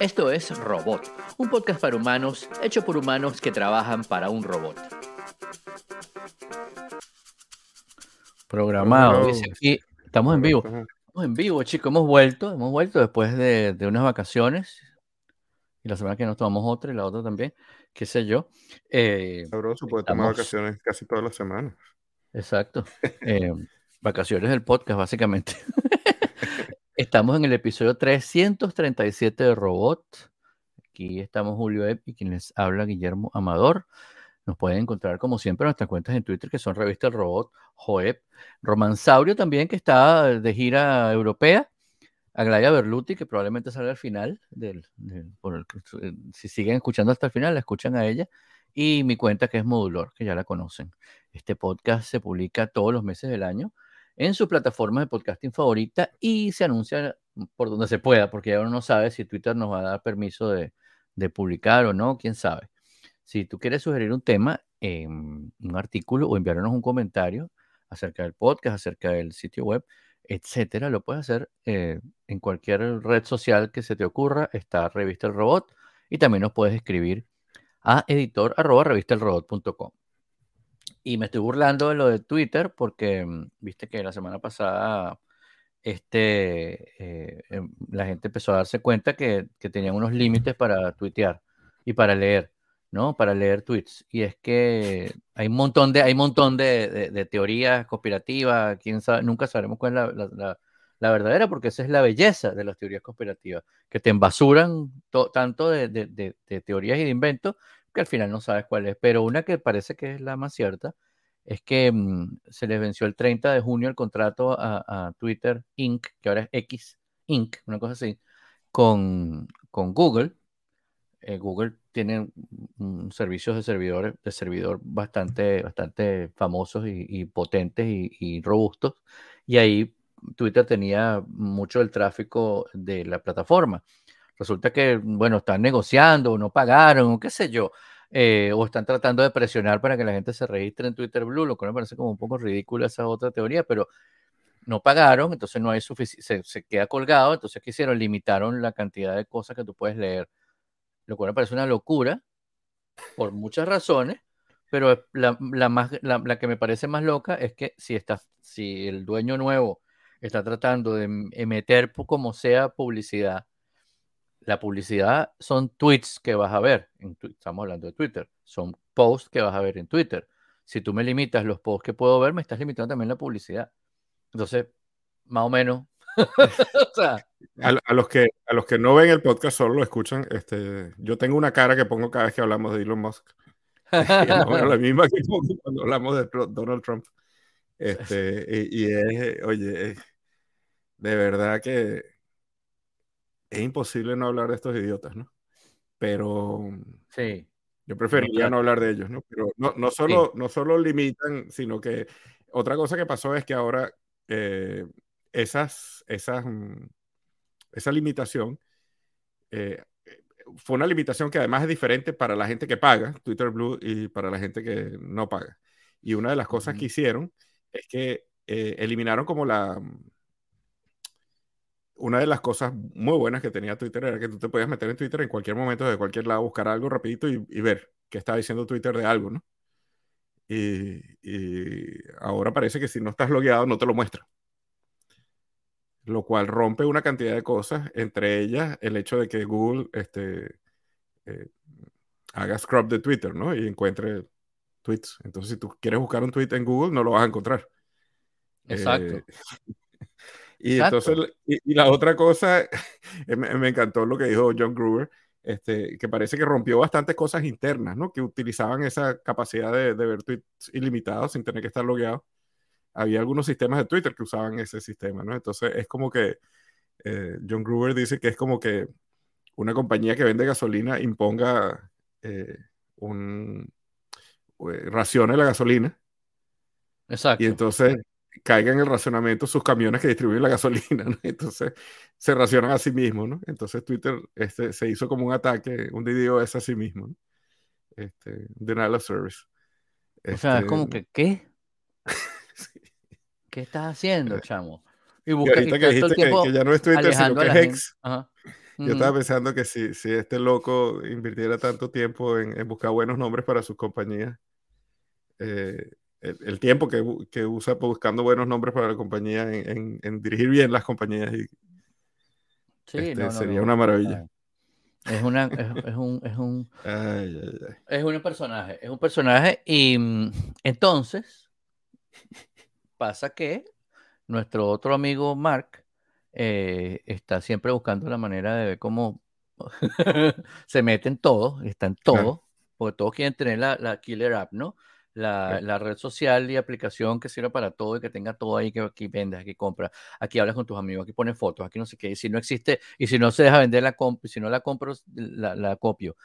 Esto es Robot, un podcast para humanos hecho por humanos que trabajan para un robot. Programado, dice aquí. Estamos en vivo. Estamos en vivo, chicos. Hemos vuelto, hemos vuelto después de, unas vacaciones. Y la semana que nos tomamos otra y la otra también, qué sé yo. Eh, Sabroso, porque tomar vacaciones casi todas las semanas. Exacto. Eh, vacaciones del podcast, básicamente. Estamos en el episodio 337 de Robot. Aquí estamos Julio Epp y quien les habla Guillermo Amador. Nos pueden encontrar como siempre nuestras cuentas en Twitter que son Revista El Robot, Joep, Romansaurio también que está de gira europea, Aglaya Berluti que probablemente salga al final, del, eh, si siguen escuchando hasta el final, la escuchan a ella, y mi cuenta que es Modulor, que ya la conocen. Este podcast se publica todos los meses del año en su plataforma de podcasting favorita y se anuncia por donde se pueda, porque ya uno no sabe si Twitter nos va a dar permiso de, publicar o no, quién sabe. Si tú quieres sugerir un tema, un artículo o enviarnos un comentario acerca del podcast, acerca del sitio web, etcétera, lo puedes hacer eh, en cualquier red social que se te ocurra. Está Revista El Robot y también nos puedes escribir a editor arroba y me estoy burlando de lo de Twitter porque mm, viste que la semana pasada este, eh, em, la gente empezó a darse cuenta que, que tenían unos límites para tuitear y para leer, ¿no? Para leer tweets. Y es que hay un montón de, hay un montón de, de, teorías conspirativas, quién sabe, nunca sabremos cuál es la, la, la, verdadera, porque esa es la belleza de las teorías conspirativas, que te embasuran tanto de, teorías y de inventos que al final no sabes cuál es, pero una que parece que es la más cierta es que mm, se les venció el 30 de junio el contrato a, Twitter Inc., que ahora es X Inc., una cosa así, con, con Google. Eh, Google tiene un, servicios de servidores de servidor bastante, bastante famosos y, potentes y, y, robustos, y ahí Twitter tenía mucho del tráfico de la plataforma. Resulta que, bueno, están negociando, o no pagaron, o qué sé yo, eh, o están tratando de presionar para que la gente se registre en Twitter Blue, lo cual me parece como un poco ridícula esa otra teoría, pero no pagaron, entonces no hay suficiente, se, queda colgado, entonces ¿qué hicieron? Limitaron la cantidad de cosas que tú puedes leer, lo cual me parece una locura, por muchas razones, pero la, la más, la, que me parece más loca es que si, está, si el dueño nuevo está tratando de meter como sea publicidad la publicidad son tweets que vas a ver, en estamos hablando de Twitter, son posts que vas a ver en Twitter. Si tú me limitas los posts que puedo ver, me estás limitando también la publicidad. Entonces, más o menos. a, los que, a los que no ven el podcast, solo lo escuchan. Este, yo tengo una cara que pongo cada vez que hablamos de Elon Musk. la misma que pongo cuando hablamos de Donald Trump. Este, y, y es, oye, de verdad que es imposible no hablar de estos idiotas, ¿no? Pero sí. yo preferiría no hablar de ellos, ¿no? Pero no, no, solo, no solo limitan, sino que otra cosa que pasó es que ahora eh, esas, esas, mm, esa limitación eh, fue una limitación que además es diferente para la gente que paga Twitter Blue y para la gente que no paga. Y una de las cosas que hicieron es que eh, eliminaron como la, una de las cosas muy buenas que tenía Twitter era que tú te podías meter en Twitter en cualquier momento, de cualquier lado, buscar algo rapidito y, ver qué estaba diciendo Twitter de algo, ¿no? Y, ahora parece que si no estás logueado no te lo muestra. Lo cual rompe una cantidad de cosas, entre ellas el hecho de que Google este, eh, haga scrub de Twitter, ¿no? Y encuentre tweets. Entonces, si tú quieres buscar un tweet en Google, no lo vas a encontrar. Exacto. Eh, y entonces, y, la otra cosa, me, encantó lo que dijo John Gruber, este, que parece que rompió bastantes cosas internas, ¿no? Que utilizaban esa capacidad de, ver tweets ilimitados sin tener que estar logueado. Había algunos sistemas de Twitter que usaban ese sistema, ¿no? Entonces es como que eh, John Gruber dice que es como que una compañía que vende gasolina imponga eh, un eh, racione la gasolina. Exacto. Y entonces caiga en el racionamiento sus camiones que distribuyen la gasolina, ¿no? Entonces se racionan a sí mismos, ¿no? Entonces Twitter este, se hizo como un ataque, un DDoS a sí mismo, ¿no? Este, denial of service. o sea, es como este, que, ¿qué? ¿Qué estás haciendo, chamo? Y, busca, y ahorita que dijiste que, ya no es Twitter, sino que es X. Yo estaba pensando que si, si este loco invirtiera tanto tiempo en, buscar buenos nombres para sus compañías, eh, el, tiempo que, que, usa buscando buenos nombres para la compañía, en, dirigir bien las compañías, y, este, sería una maravilla. Es, una, es, un, es un, es un personaje, es un personaje y mm, entonces pasa que nuestro otro amigo Mark eh, está siempre buscando la manera de ver cómo se mete en todo, está en todo, porque todos quieren tener la, la killer app, ¿no? La, red social y aplicación que sirva para todo y que tenga todo ahí que aquí vendes, aquí compras, aquí hablas con tus amigos, aquí pones fotos, aquí no sé qué, y si no existe, y si no se deja vender la comp, si no la compro, la, copio,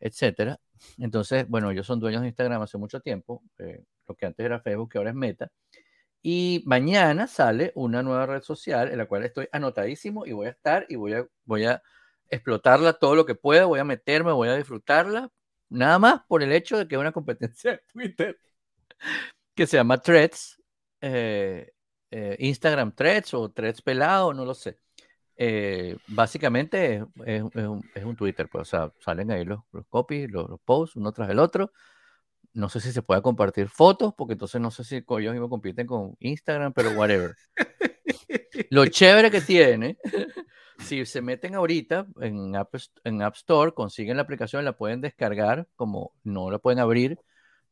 etcétera. Entonces, bueno, ellos son dueños de Instagram hace mucho tiempo, eh, lo que antes era Facebook, que ahora es Meta, y mañana sale una nueva red social en la cual estoy anotadísimo y voy a estar y voy a, voy a explotarla todo lo que pueda, voy a meterme, voy a disfrutarla, Nada más por el hecho de que es una competencia de Twitter que se llama Threads, eh, eh, Instagram Threads o Threads pelado, no lo sé. Eh, básicamente es, un, Twitter, pues, o sea, salen ahí los, copies, los, posts, uno tras el otro. No sé si se puede compartir fotos, porque entonces no sé si ellos mismos compiten con Instagram, pero whatever. Lo chévere que tiene si se meten ahorita en App, en App Store, consiguen la aplicación, la pueden descargar, como no la pueden abrir,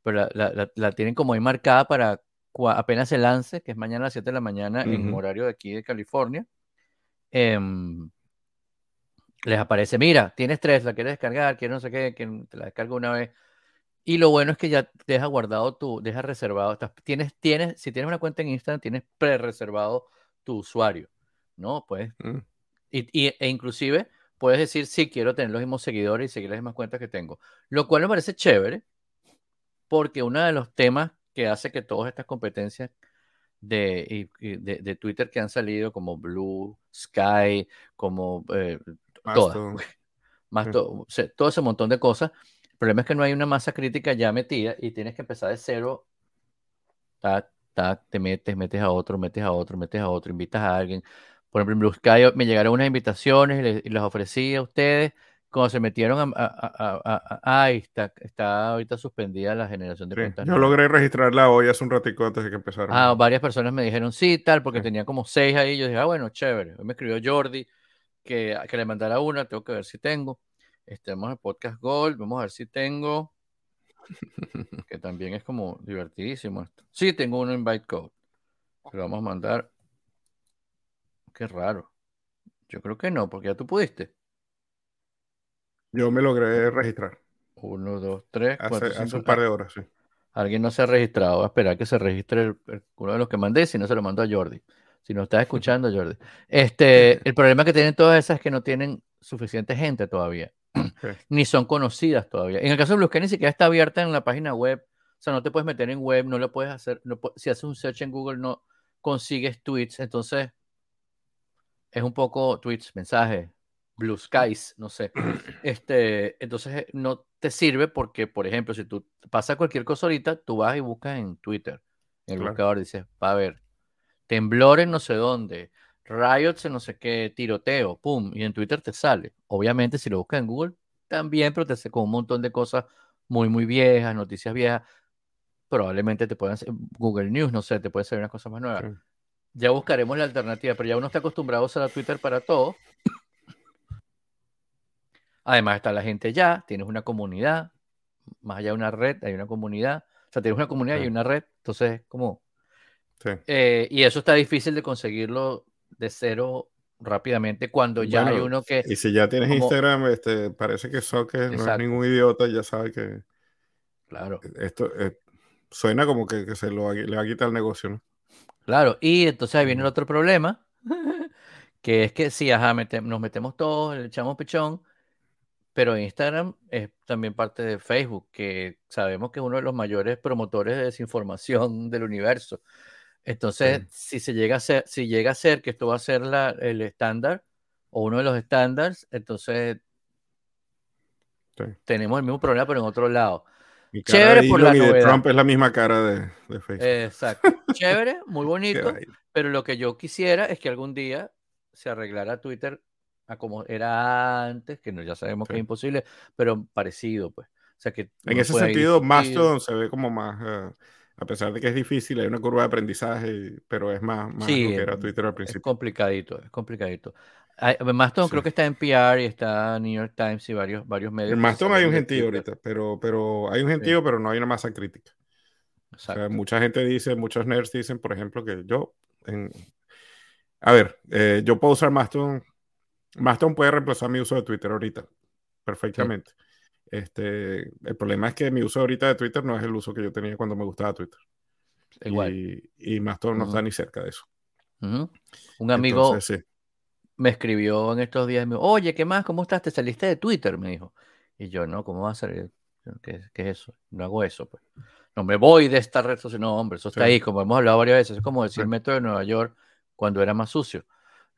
pero la, tienen como ahí marcada para apenas se lance, que es mañana a las 7 de la mañana en horario de aquí de California. Em, les aparece, mira, tienes tres, la quieres descargar, quieres no sé qué, que te la descargo una vez. Y lo bueno es que ya deja guardado tu, deja reservado, tienes, tienes, si tienes una cuenta en Instagram, tienes pre-reservado tu usuario, ¿no? Pues mm. Y, e inclusive puedes decir, sí, quiero tener los mismos seguidores y seguir las mismas cuentas que tengo. Lo cual me parece chévere, porque uno de los temas que hace que todas estas competencias de, de, Twitter que han salido, como Blue, Sky, como eh, todas, más todo, todo ese montón de cosas, el problema es que no hay una masa crítica ya metida y tienes que empezar de cero, te metes, metes a otro, metes a otro, metes a otro, invitas a alguien, por ejemplo, en Blue Sky me llegaron unas invitaciones y, las ofrecí a ustedes. Cuando se metieron a, ahí está, está ahorita suspendida la generación de cuentas. Yo logré registrarla hoy hace un ratico antes de que empezara. Ah, varias personas me dijeron sí, tal, porque tenía como seis ahí. Yo dije, ah, bueno, chévere. Hoy me escribió Jordi que, que le mandara una, tengo que ver si tengo. Estamos en Podcast Gold, vamos a ver si tengo. que también es como divertidísimo esto. Sí, tengo un invite code. Lo vamos a mandar Qué raro. Yo creo que no, porque ya tú pudiste. Yo me logré registrar. Uno, dos, tres, cuatro, hace, un par de horas, sí. Alguien no se ha registrado. Va a esperar que se registre uno de los que mandé, si no se lo mando a Jordi. Si no estás escuchando, Jordi. Este, el problema que tienen todas esas es que no tienen suficiente gente todavía. Ni son conocidas todavía. En el caso de Blusky ni siquiera está abierta en la página web. O sea, no te puedes meter en web, no lo puedes hacer. si haces un search en Google, no consigues tweets. Entonces, es un poco tweets, mensajes, blue skies, no sé. Este, entonces eh, no te sirve porque, por ejemplo, si tú pasa cualquier cosa ahorita, tú vas y buscas en Twitter, en el buscador, dices, va a ver, temblor en no sé dónde, riots en no sé qué, tiroteo, pum, y en Twitter te sale. Obviamente, si lo buscas en Google, también, pero te hace con un montón de cosas muy, muy viejas, noticias viejas. Probablemente te puedan Google News, no sé, te puede ser unas cosas más nuevas. Ya buscaremos la alternativa, pero ya uno está acostumbrado a usar Twitter para todo. Además está la gente ya, tienes una comunidad, más allá de una red, hay una comunidad. O sea, tienes una comunidad y una red, entonces, como... Eh, y eso está difícil de conseguirlo de cero rápidamente cuando ya hay uno que... Y si ya tienes Instagram, este, parece que que no es ningún idiota, ya sabe que... Claro. Esto eh, suena como que, se lo, le va a quitar el negocio, ¿no? Claro, y entonces ahí viene el otro problema, que es que sí, ajá, nos metemos todos, le echamos pichón, pero Instagram es también parte de Facebook, que sabemos que es uno de los mayores promotores de desinformación del universo. Entonces, si se llega a ser, si llega a ser que esto va a ser la, el estándar o uno de los estándares, entonces tenemos el mismo problema, pero en otro lado. Chévere por la de Trump es la misma cara de, de Facebook. Exacto. Chévere, muy bonito. pero lo que yo quisiera es que algún día se arreglara Twitter a como era antes, que no, ya sabemos que es imposible, pero parecido, pues. O sea que en ese sentido, Mastodon se ve como más, eh, a pesar de que es difícil, hay una curva de aprendizaje, pero es más, más sí, lo que era Twitter al principio. Es complicadito, es complicadito. Mastodon creo que está en PR y está New York Times y varios, varios medios. En Mastodon hay un gentío ahorita, pero, pero hay un gentío, pero no hay una masa crítica. O sea, mucha gente dice, muchos nerds dicen, por ejemplo, que yo, en... a ver, eh, yo puedo usar Mastodon. Mastodon puede reemplazar mi uso de Twitter ahorita, perfectamente. Este, el problema es que mi uso ahorita de Twitter no es el uso que yo tenía cuando me gustaba Twitter. Igual. Y, y Mastodon no está ni cerca de eso. Un amigo me escribió en estos días, me dijo, oye, ¿qué más? ¿Cómo estás? ¿Te saliste de Twitter? Me dijo. Y yo, no, ¿cómo va a salir? ¿Qué, ¿Qué, es eso? No hago eso, pues. No me voy de esta red social. No, hombre, eso está ahí, como hemos hablado varias veces. Es como decir el metro de Nueva York cuando era más sucio,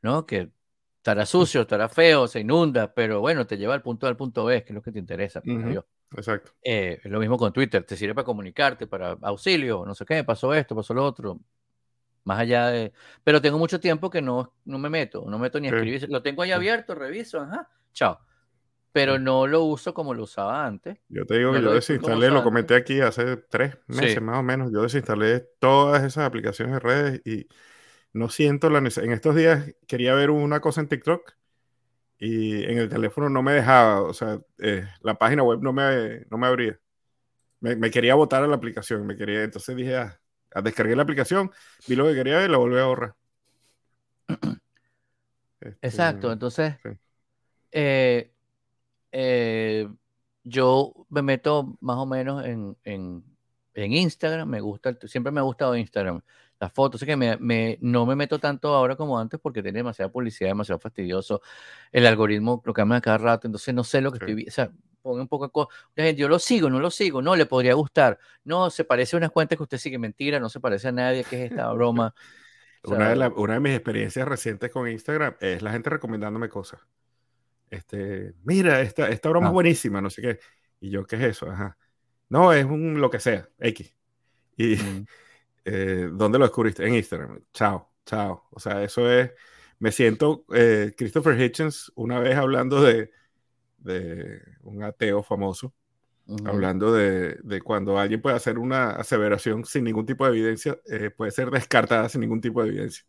¿no? Que estará sucio, estará feo, se inunda, pero bueno, te lleva al punto A al punto B, que es lo que te interesa. Pues, Exacto. Eh, es lo mismo con Twitter, te sirve para comunicarte, para auxilio, no sé qué, pasó esto, pasó lo otro. Más allá de. Pero tengo mucho tiempo que no, no me meto, no meto ni a escribir. Lo tengo ahí abierto, reviso, ajá, chao. Pero no lo uso como lo usaba antes. Yo te digo que yo desinstalé, lo comenté aquí hace tres meses más o menos. Yo desinstalé todas esas aplicaciones de redes y no siento la necesidad. En estos días quería ver una cosa en TikTok y en el teléfono no me dejaba, o sea, eh, la página web no me, no me abría. Me, me, quería botar a la aplicación, me quería, entonces dije, ah, descargué la aplicación, vi lo que quería ver y la volví a borrar. Exacto, este, entonces eh, eh, yo me meto más o menos en, en, en, Instagram, me gusta, siempre me ha gustado Instagram, las fotos, así que me, me, no me meto tanto ahora como antes porque tiene demasiada publicidad, demasiado fastidioso, el algoritmo lo cambia cada rato, entonces no sé lo que estoy viendo, o sea, un poco la gente, yo lo sigo, no lo sigo, no, le podría gustar, no, se parece a unas cuentas que usted sigue, mentira, no se parece a nadie, ¿qué es esta broma? una, de una, de mis experiencias recientes con Instagram es la gente recomendándome cosas. Este, mira, esta, esta broma es ah. buenísima, no sé qué. Y yo, ¿qué es eso? Ajá. No, es un lo que sea, X. Y mm. eh, ¿dónde lo descubriste? En Instagram. Chao, chao. O sea, eso es, me siento, eh, Christopher Hitchens, una vez hablando de, de un ateo famoso, hablando de, de, cuando alguien puede hacer una aseveración sin ningún tipo de evidencia, eh, puede ser descartada sin ningún tipo de evidencia.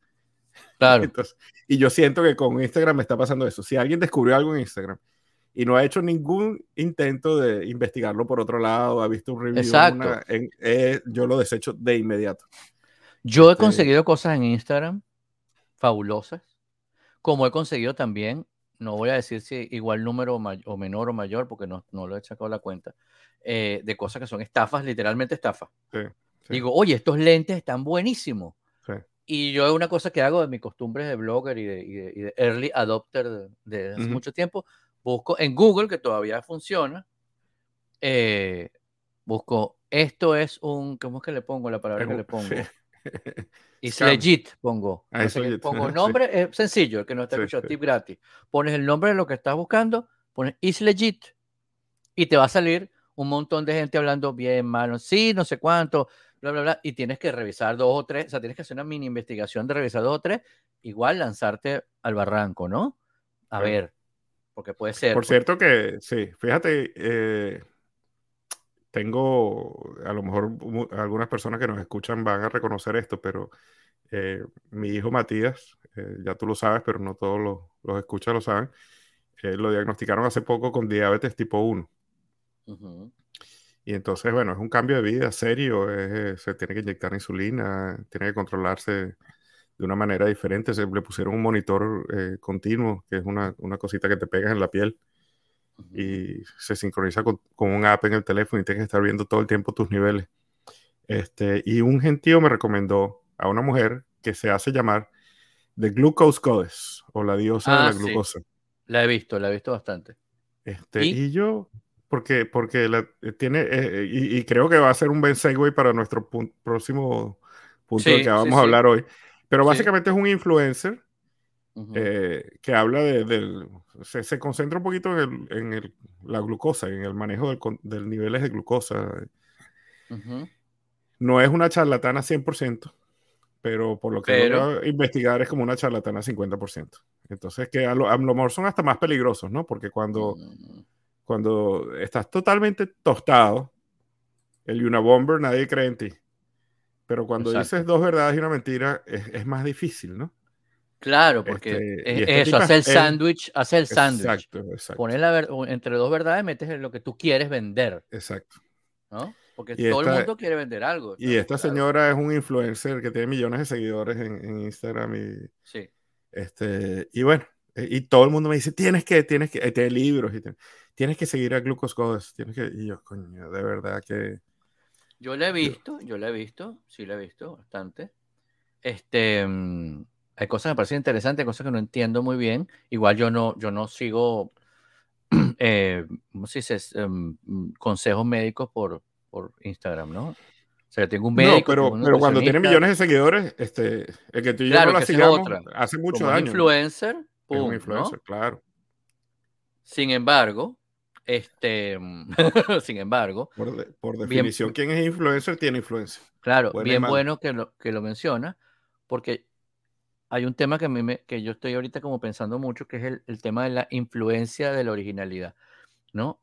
Claro. y yo siento que con Instagram me está pasando eso. Si alguien descubrió algo en Instagram y no ha hecho ningún intento de investigarlo por otro lado, ha visto un review, eh, yo lo desecho de inmediato. Yo he este conseguido cosas en Instagram fabulosas, como he conseguido también no voy a decir si igual número o, menor o mayor, porque no, no lo he sacado la cuenta, eh, de cosas que son estafas, literalmente estafas. Digo, oye, estos lentes están buenísimos. Y yo una cosa que hago de mi costumbre de blogger y de, early adopter de, hace mucho tiempo, busco en Google, que todavía funciona, eh, busco, esto es un, ¿cómo es que le pongo la palabra que le pongo? Es legit, pongo. Ah, pongo nombre, es sencillo, el que no está escuchando, tip gratis. Pones el nombre de lo que estás buscando, pones is legit y te va a salir un montón de gente hablando bien, malo, sí, no sé cuánto, bla, bla, bla, y tienes que revisar dos o tres, o sea, tienes que hacer una mini investigación de revisar dos o tres, igual lanzarte al barranco, ¿no? A ver, porque puede ser. Por cierto que, sí, fíjate, eh, tengo, a lo mejor algunas personas que nos escuchan van a reconocer esto, pero eh, mi hijo Matías, eh, ya tú lo sabes, pero no todos los, los escuchas lo saben, eh, lo diagnosticaron hace poco con diabetes tipo 1. Y entonces, bueno, es un cambio de vida serio, se tiene que inyectar insulina, tiene que controlarse de una manera diferente, se le pusieron un monitor continuo, que es una, una cosita que te pegas en la piel y se sincroniza con, con, un app en el teléfono y tienes que estar viendo todo el tiempo tus niveles. Este, y un gentío me recomendó a una mujer que se hace llamar The Glucose Goddess o la diosa de la ah, glucosa. La he visto, la he visto bastante. Este, ¿Y? yo, porque, porque la, tiene, eh, y, creo que va a ser un buen segue para nuestro próximo punto del que vamos a hablar hoy. Pero básicamente es un influencer eh, que habla de, del, se, concentra un poquito en, el, la glucosa, en el manejo del, del niveles de glucosa. No es una charlatana 100%, pero por lo que pero, investigar es como una charlatana 50%. Entonces, que a lo, mejor son hasta más peligrosos, ¿no? Porque cuando, mm. cuando estás totalmente tostado, el Unabomber nadie cree en ti. Pero cuando dices dos verdades y una mentira, es, más difícil, ¿no? Claro, porque este, este eso, hace el sándwich, hace el sándwich. Exacto, exacto. Pones la entre dos verdades, metes lo que tú quieres vender. Exacto. ¿No? Porque todo el mundo quiere vender algo. Y esta señora es un influencer que tiene millones de seguidores en, Instagram y, sí. este, y bueno, eh, y todo el mundo me dice, tienes que, tienes que, te libros, y tienes que seguir a Glucose Goddess, tienes que, y yo, coño, de verdad que... Yo la he visto, yo la he visto, sí la he visto bastante. Este, mm, hay cosas que me parecen interesantes, cosas que no entiendo muy bien. Igual yo no, yo no sigo, eh, ¿cómo se dice? Em, consejos médicos por, por Instagram, ¿no? O sea, tengo un médico. No, pero, pero cuando tiene millones de seguidores, este, el que tú y yo no la sigamos hace muchos años. influencer, pum, un influencer, claro. Sin embargo, este, sin embargo. Por, definición, quien es influencer tiene influencia. Claro, bien bueno que lo, que lo menciona, porque hay un tema que, a mí me, que yo estoy ahorita como pensando mucho, que es el, el tema de la influencia de la originalidad, ¿no?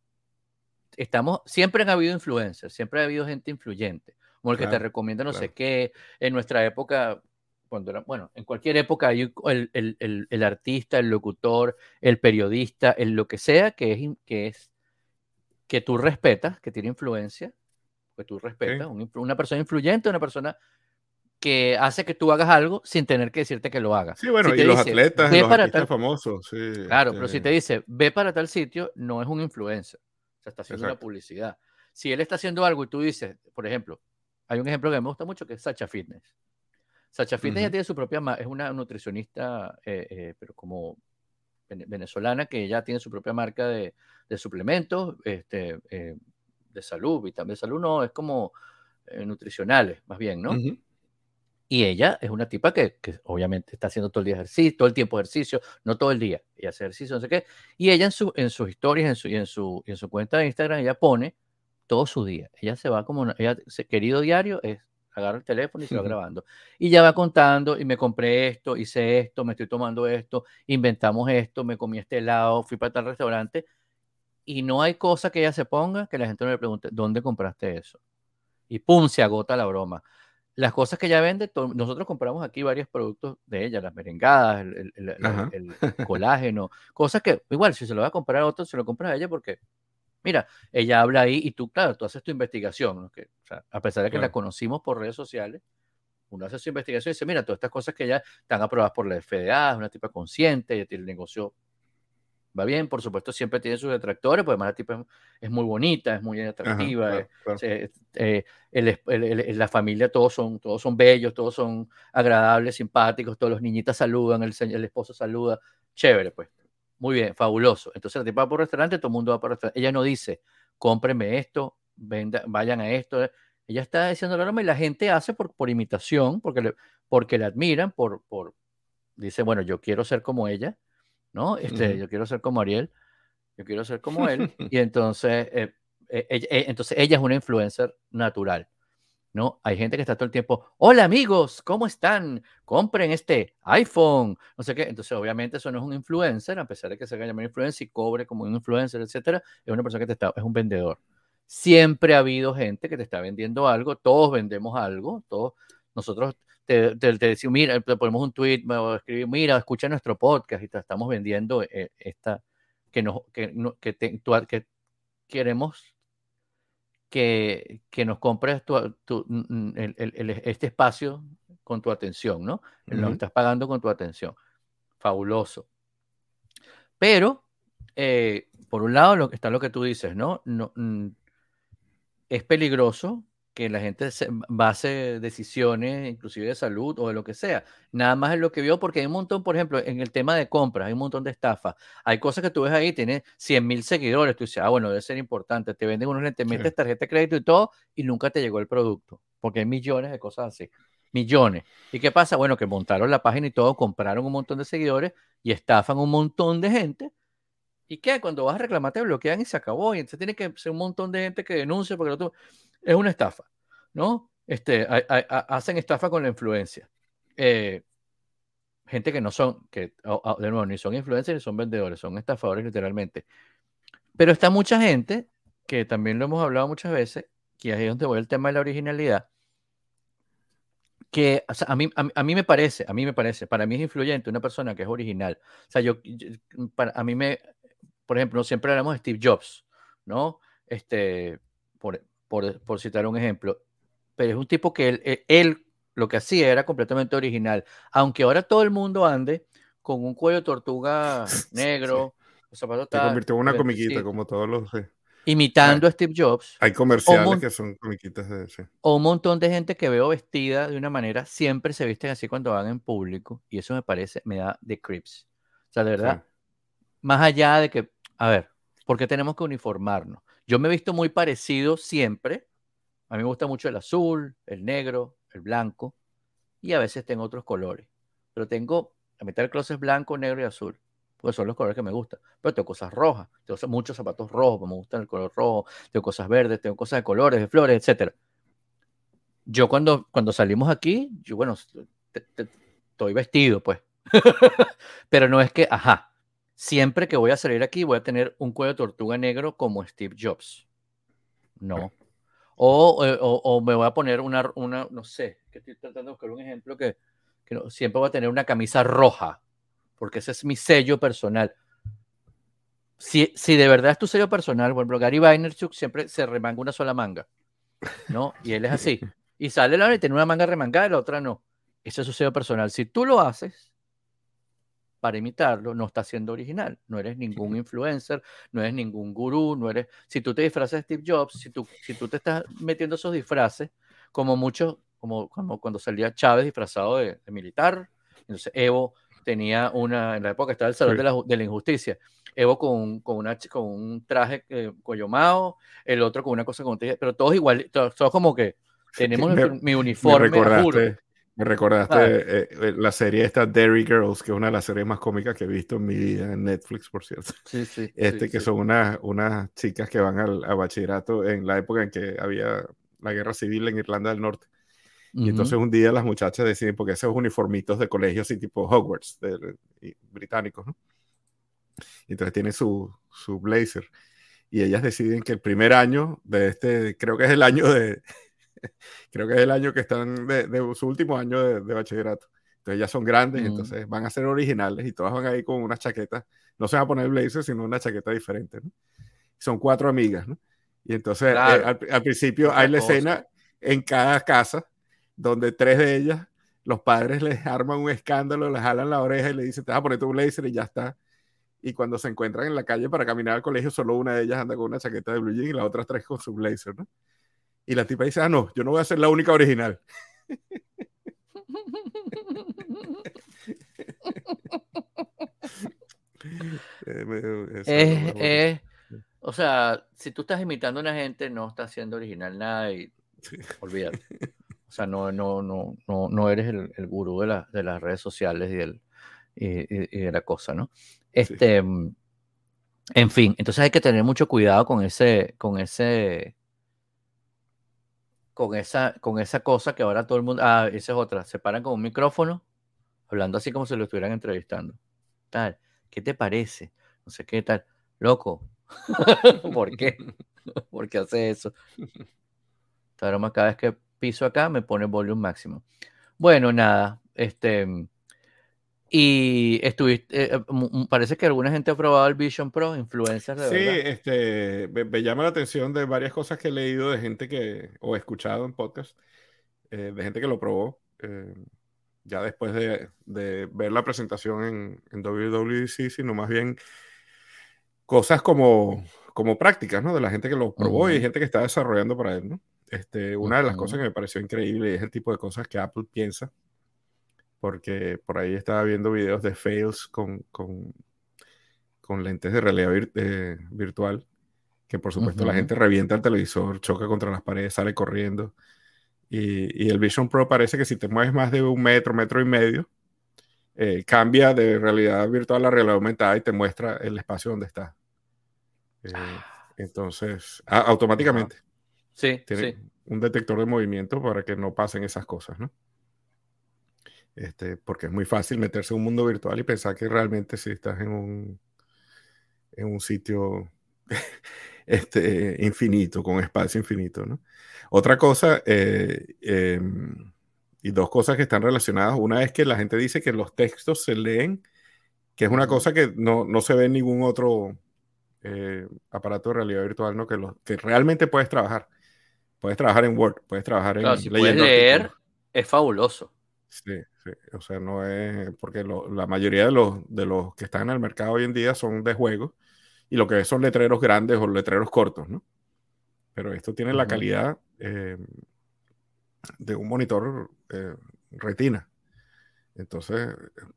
estamos, siempre han habido influencers, siempre ha habido gente influyente, como el que te recomienda no sé qué. En nuestra época, cuando era, bueno, en cualquier época hay el, el, el, artista, el locutor, el periodista, el lo que sea que es, que es que tú respetas, que tiene influencia, que tú respetas, una persona influyente, una persona que hace que tú hagas algo sin tener que decirte que lo hagas. Sí, bueno, y los atletas, los artistas famosos. claro, pero si te dice, ve para tal sitio, no es un influencer está haciendo una publicidad. Si él está haciendo algo y tú dices, por ejemplo, hay un ejemplo que me gusta mucho que es Sacha Fitness. Sacha Fitness ya tiene su propia, es una nutricionista, eh, eh, pero como venezolana, que ya tiene su propia marca de, suplementos este, eh, de salud, vitamina de salud, no, es como nutricionales, más bien, ¿no? Y ella es una tipa que, obviamente está haciendo todo el día ejercicio, todo el tiempo ejercicio, no todo el día, y hace ejercicio, no sé qué. Y ella en, su, en sus historias en su, y en su, en su cuenta de Instagram, ella pone todo su día. Ella se va como, ella, querido diario, es agarra el teléfono y se va grabando. Y ya va contando, y me compré esto, hice esto, me estoy tomando esto, inventamos esto, me comí este helado, fui para tal restaurante. Y no hay cosa que ella se ponga que la gente no le pregunte, ¿dónde compraste eso? Y pum, se agota la broma las cosas que ella vende, nosotros compramos aquí varios productos de ella, las merengadas, el, colágeno, cosas que igual si se lo va a comprar a otro, se lo compras a ella porque, mira, ella habla ahí y tú, claro, tú haces tu investigación, a pesar de que la conocimos por redes sociales, uno hace su investigación y dice, mira, todas estas cosas que ya están aprobadas por la FDA, es una tipa consciente, ella tiene el negocio va bien, por supuesto, siempre tiene sus detractores, porque además la es, muy bonita, es muy atractiva, eh, eh, la familia todos son, todos son bellos, todos son agradables, simpáticos, todos los niñitas saludan, el, el esposo saluda, chévere, pues. Muy bien, fabuloso. Entonces la tipa va por restaurante, todo el mundo va por restaurante. Ella no dice, cómprenme esto, venda, vayan a esto. Ella está diciendo la norma y la gente hace por, por imitación, porque le, porque la admiran, por, por, dice, bueno, yo quiero ser como ella ¿no? Este, Yo quiero ser como Ariel, yo quiero ser como él, y entonces, eh, eh, eh, entonces ella es una influencer natural. ¿no? Hay gente que está todo el tiempo, hola amigos, ¿cómo están? Compren este iPhone, no sé qué. Entonces, obviamente, eso no es un influencer, a pesar de que se llame influencer y cobre como un influencer, etcétera, es una persona que te está, es un vendedor. Siempre ha habido gente que te está vendiendo algo, todos vendemos algo, todos, nosotros te, te, decimos, mira, te ponemos un tweet o escribir, mira, escucha nuestro podcast y te estamos vendiendo eh, esta, que, nos, que, que, te, que queremos que, que, nos compres tu, tu, el, el, este espacio con tu atención, ¿no? Nos estás pagando con tu atención. Fabuloso. Pero, eh, por un lado, lo, está lo que tú dices, ¿no? no es peligroso que la gente se base decisiones, inclusive de salud o de lo que sea. Nada más es lo que vio, porque hay un montón, por ejemplo, en el tema de compras, hay un montón de estafas. Hay cosas que tú ves ahí, tienes 100 mil seguidores, tú dices, ah, bueno, debe ser importante. Te venden unos lentes, metes tarjeta de crédito y todo, y nunca te llegó el producto, porque hay millones de cosas así. Millones. ¿Y qué pasa? Bueno, que montaron la página y todo, compraron un montón de seguidores y estafan un montón de gente. ¿Y qué? Cuando vas a reclamar te bloquean y se acabó. Y entonces tiene que ser un montón de gente que denuncie porque lo otro es una estafa, ¿no? Este, hacen estafa con la influencia. eh, gente que no son, que de nuevo, ni son influencers ni son vendedores, son estafadores literalmente. Pero está mucha gente, que también lo hemos hablado muchas veces, que ahí es donde voy el tema de la originalidad, que a, mí, a, mí me parece, a mí me parece, para mí es influyente una persona que es original. O sea, yo, para, a mí me, por ejemplo, siempre hablamos de Steve Jobs, ¿no? Este, por, por, por citar un ejemplo, pero es un tipo que él, él lo que hacía era completamente original. Aunque ahora todo el mundo ande con un cuello de tortuga negro, Se convirtió en una comiquita, como todos los. Imitando a Steve Jobs. Hay comerciales que son comiquitas de. Sí. O un montón de gente que veo vestida de una manera, siempre se visten así cuando van en público, y eso me parece, me da de creeps. O sea, de verdad, más allá de que, a ver, ¿por qué tenemos que uniformarnos? Yo me he visto muy parecido siempre. A mí me gusta mucho el azul, el negro, el blanco, y a veces tengo otros colores. Pero tengo, la mitad del closet blanco, negro y azul, porque son los colores que me gustan. Pero tengo cosas rojas, tengo muchos zapatos rojos, me gustan el color rojo, tengo cosas verdes, tengo cosas de colores, de flores, etc. Yo cuando, cuando salimos aquí, yo bueno, estoy vestido, pues. Pero no es que, ajá, siempre que voy a salir aquí voy a tener un cuello de tortuga negro como Steve Jobs. No. Eh, o, me voy a poner una, una, no sé, que estoy tratando de buscar un ejemplo que, que siempre voy a tener una camisa roja, porque ese es mi sello personal. Si, si de verdad es tu sello personal, ejemplo, Gary Vaynerchuk siempre se remanga una sola manga, ¿no? Y él es así. Y sale la y tiene una manga remangada y la otra no. Ese es su sello personal. Si tú lo haces, para imitarlo, no está siendo original. No eres ningún influencer, no eres ningún gurú, no eres... Si tú te disfrazas de Steve Jobs, si tú, si tú te estás metiendo esos disfraces, como muchos, como, como cuando salía Chávez disfrazado de, militar, entonces Evo tenía una, en la época estaba el Salón de, la, de, la, Injusticia, Evo con, con, una, con un traje eh, coyomado, el otro con una cosa con pero todos igual, todos, como que tenemos mi uniforme, me recordaste eh, eh, la serie esta Dairy Girls, que es una de las series más cómicas que he visto en mi vida en Netflix, por cierto. Sí, sí. Este, que son unas, unas chicas que van al, a bachillerato en la época en que había la guerra civil en Irlanda del Norte. Y entonces un día las muchachas deciden, porque esos uniformitos de colegio así tipo Hogwarts, de, británicos, ¿no? Y entonces tiene su, su blazer. Y ellas deciden que el primer año de este, creo que es el año de, creo que es el año que están de, su último año de, bachillerato. Entonces ya son grandes, mm. entonces van a ser originales y todas van ahí con una chaqueta. No se van a poner blazer, sino una chaqueta diferente. Son cuatro amigas, ¿no? Y entonces eh, al, principio hay la escena en cada casa donde tres de ellas, los padres les arman un escándalo, les jalan la oreja y le dicen, te vas a poner tu blazer y ya está. Y cuando se encuentran en la calle para caminar al colegio, solo una de ellas anda con una chaqueta de blue jean y las otras tres con su blazer, ¿no? Y la tipa dice, ah, no, yo no voy a ser la única original. Eh, o sea, si tú estás imitando a una gente, no estás siendo original nada y olvídate. O sea, no, no, no, no, no eres el, el gurú de, la, de, las redes sociales y, el, y, de la cosa, ¿no? Este, en fin, entonces hay que tener mucho cuidado con ese, con ese, con esa, con esa cosa que ahora todo el mundo. Ah, esa es otra. Se paran con un micrófono, hablando así como si lo estuvieran entrevistando. Tal, ¿qué te parece? No sé qué tal. Loco. ¿Por qué? ¿Por qué hace eso? cada vez que piso acá me pone volumen máximo. Bueno, nada. Este. Y estuviste, eh, eh, parece que alguna gente ha probado el Vision Pro, influencers de sí, este, me, llama la atención de varias cosas que he leído de gente que, o escuchado en podcast, eh, de gente que lo probó, ya después de, de, ver la presentación en, en, WWDC, sino más bien cosas como, como prácticas, ¿no? De la gente que lo probó y gente que está desarrollando para él, ¿no? Este, una de las cosas que me pareció increíble es el tipo de cosas que Apple piensa porque por ahí estaba viendo videos de fails con, con, con lentes de realidad eh, virtual, que por supuesto la gente revienta el televisor, choca contra las paredes, sale corriendo. Y, y, el Vision Pro parece que si te mueves más de un metro, metro y medio, eh, cambia de realidad virtual a realidad aumentada y te muestra el espacio donde está. Eh, ah. entonces, automáticamente. Sí, tiene un detector de movimiento para que no pasen esas cosas, ¿no? Este, porque es muy fácil meterse en un mundo virtual y pensar que realmente si estás en un, en un sitio este, infinito, con espacio infinito. ¿no? Otra cosa, eh, em, y dos cosas que están relacionadas. Una es que la gente dice que los textos se leen, que es una cosa que no, no se ve en ningún otro eh, aparato de realidad virtual, ¿no? Que, lo, que realmente puedes trabajar. Puedes trabajar en Word, puedes trabajar en... si puedes leer, es fabuloso. Sí, sí, o sea, no es... Porque la mayoría de los, de los que están en el mercado hoy en día son de juegos y lo que son letreros grandes o letreros cortos, ¿no? Pero esto tiene la calidad eh, de un monitor eh, retina. Entonces,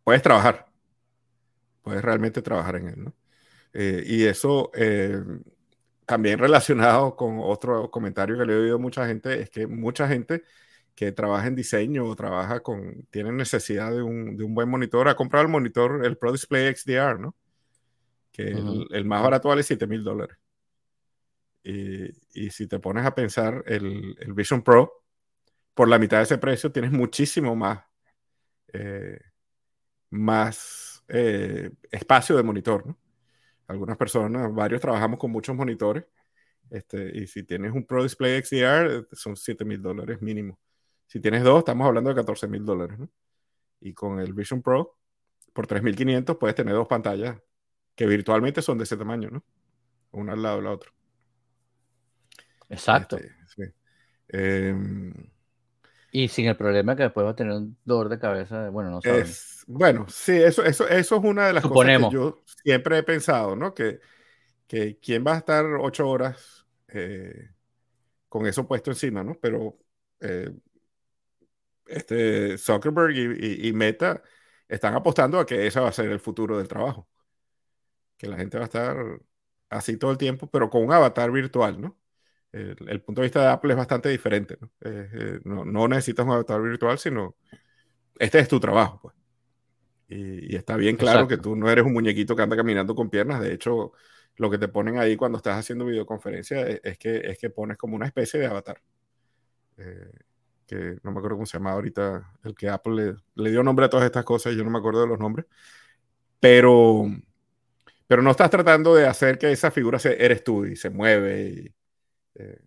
puedes trabajar, puedes realmente trabajar en él, ¿no? Eh, y eso eh, también relacionado con otro comentario que le he oído a mucha gente, es que mucha gente que trabaja en diseño o trabaja con, tiene necesidad de un, de un buen monitor, ha comprado el monitor, el Pro Display XDR, ¿no? Que el, más barato vale 7 mil dólares. Y, y, si te pones a pensar, el, el Vision Pro por la mitad de ese precio tienes muchísimo más, eh, más eh, espacio de monitor. ¿no? Algunas personas, varios trabajamos con muchos monitores. Este, y si tienes un Pro Display XDR, son 7 mil dólares mínimo. Si tienes dos, estamos hablando de 14 mil dólares. ¿no? Y con el Vision Pro, por 3.500 puedes tener dos pantallas que virtualmente son de ese tamaño, ¿no? Una al lado de la otra. Exacto. Este, sí. Em, y sin el problema que después va a tener un dolor de cabeza, bueno, no sabes. bueno, sí, eso, eso, eso es una de las cosas que yo siempre he pensado, ¿no? Que, que quién va a estar ocho horas eh, con eso puesto encima, ¿no? Pero eh, este Zuckerberg y, y, Meta están apostando a que ese va a ser el futuro del trabajo. Que la gente va a estar así todo el tiempo, pero con un avatar virtual, ¿no? el, punto de vista de Apple es bastante diferente. ¿no? Eh, no, necesitas un avatar virtual, sino este es tu trabajo. Pues. Y, está bien claro que tú no eres un muñequito que anda caminando con piernas. De hecho, lo que te ponen ahí cuando estás haciendo videoconferencia es, que, es que pones como una especie de avatar. Eh, que no me acuerdo cómo se llama ahorita, el que Apple le, dio nombre a todas estas cosas, yo no me acuerdo de los nombres. Pero, pero no estás tratando de hacer que esa figura se, eres tú y se mueve este,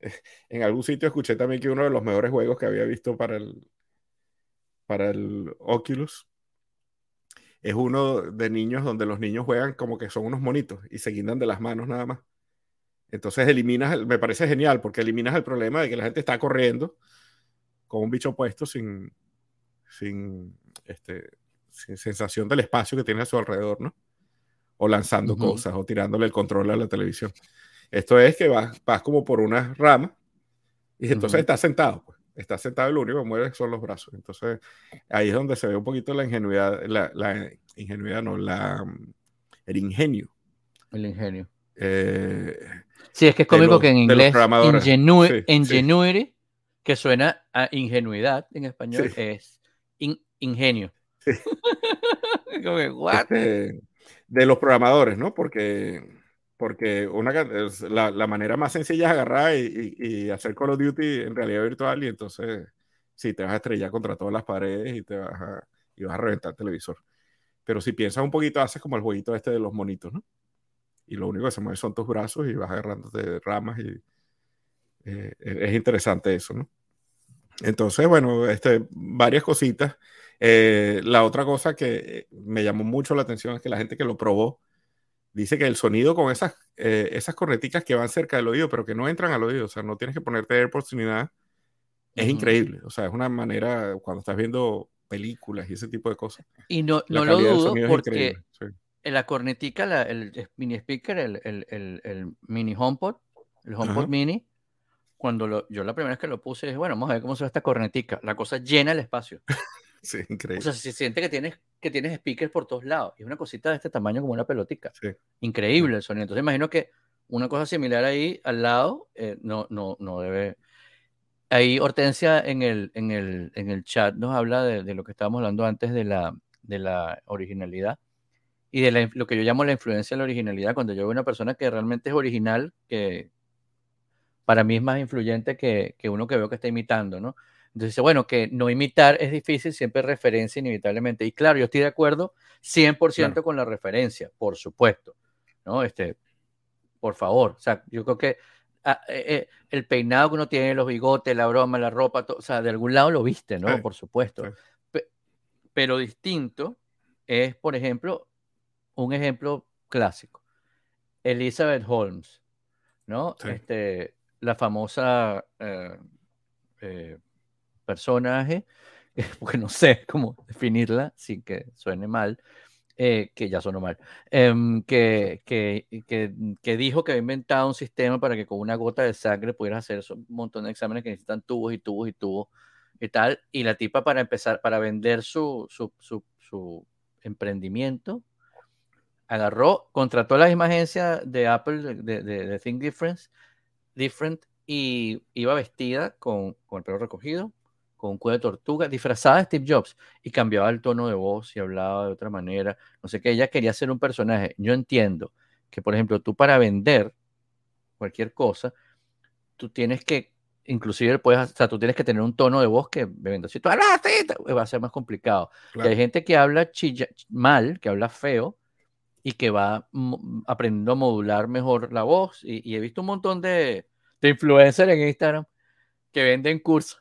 en algún sitio escuché también que uno de los mejores juegos que había visto para el, para el Oculus es uno de niños donde los niños juegan como que son unos monitos y se guindan de las manos nada más. Entonces eliminas, me parece genial porque eliminas el problema de que la gente está corriendo con un bicho puesto sin, sin, este, sin sensación del espacio que tiene a su alrededor, ¿no? O lanzando cosas o tirándole el control a la televisión. Esto es que vas, vas como por una rama y entonces estás sentado. Pues. Estás sentado y lo único que mueves son los brazos. Entonces ahí es donde se ve un poquito la ingenuidad, la, ingenuidad, no, la, el ingenio. El ingenio. Eh, sí, es que es cómico que en inglés ingenuity, que suena a ingenuidad en español, es ingenio. Este, de los programadores, ¿no? Porque porque una, la, la, manera más sencilla es agarrar y, y, hacer Call of Duty en realidad virtual y entonces sí, te vas a estrellar contra todas las paredes y te vas a, y vas a reventar el televisor. Pero si piensas un poquito, haces como el jueguito este de los monitos, ¿no? Y lo único que se mueve son tus brazos y vas agarrándote ramas y eh, es interesante eso, ¿no? Entonces, bueno, este, varias cositas. Eh, la otra cosa que me llamó mucho la atención es que la gente que lo probó, dice que el sonido con esas, eh, esas corneticas que van cerca del oído, pero que no entran al oído, o sea, no tienes que ponerte AirPods ni nada, es increíble. O sea, es una manera, cuando estás viendo películas y ese tipo de cosas. Y no, no lo dudo porque la cornetica, el mini speaker, el, el, el, mini HomePod, el HomePod mini, cuando lo, yo la primera vez que lo puse, dije, bueno, vamos a ver cómo se ve esta cornetica. La cosa llena el espacio. Sí, increíble. O sea, se siente que tienes, que tienes speakers por todos lados. Y es una cosita de este tamaño como una pelotica. Sí. Increíble el sonido. Entonces imagino que una cosa similar ahí al lado eh, no, no, no debe... Ahí Hortensia en el, en el, en el chat nos habla de, de, lo que estábamos hablando antes de la, de la originalidad y de lo que yo llamo la influencia de la originalidad. Cuando yo veo una persona que realmente es original, que para mí es más influyente que, que uno que veo que está imitando, ¿no? Entonces bueno, que no imitar es difícil, siempre referencia inevitablemente. Y claro, yo estoy de acuerdo 100% con la referencia, por supuesto, ¿no? Este, por favor, o sea, yo creo que ah, eh, eh, el peinado que uno tiene, los bigotes, la broma, la ropa, o sea, de algún lado lo viste, ¿no? por supuesto. pero distinto es, por ejemplo, un ejemplo clásico. Elizabeth Holmes, ¿no? Este, la famosa eh, personaje, porque no sé cómo definirla sin que suene mal, eh, que ya sonó mal, em, que, que, que, dijo que había inventado un sistema para que con una gota de sangre pudieras hacer un montón de exámenes que necesitan tubos y tubos y tubos y tal. Y la tipa para empezar, para vender su, su, su, emprendimiento, agarró, contrató a la misma agencia de Apple, de, de, Think Difference, Different, y iba vestida con, con el pelo recogido, con un cuello de tortuga, disfrazada de Steve Jobs, y cambiaba el tono de voz y hablaba de otra manera. No sé qué, ella quería ser un personaje. Yo entiendo que, por ejemplo, tú para vender cualquier cosa, tú tienes que, inclusive puedes, o sea, tú tienes que tener un tono de voz que. Si tú hablas va a ser más complicado. hay gente que habla chilla, mal, que habla feo, y que va aprendiendo a modular mejor la voz. Y, he visto un montón de, de influencers en Instagram que venden cursos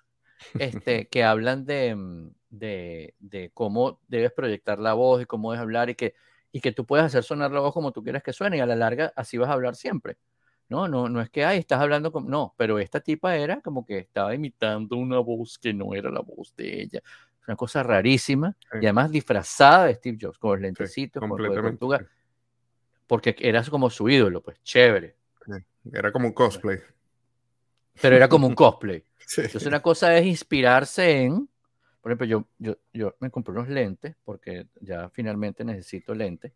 este, que hablan mm, de, de, cómo debes proyectar la voz y cómo debes hablar y que, y que tú puedes hacer sonar la voz como tú quieras que suene y a la larga así vas a hablar siempre. No, no, no es que, ay, estás hablando con... No, pero esta tipa era como que estaba imitando una voz que no era la voz de ella. Una cosa rarísima y además disfrazada de Steve Jobs, con los lentecitos, con el tortuga, porque era como su ídolo, pues chévere. Era como un cosplay. Pero era como un cosplay. Entonces una cosa es inspirarse en, por ejemplo, yo, yo, yo me compré unos lentes porque ya finalmente necesito lentes.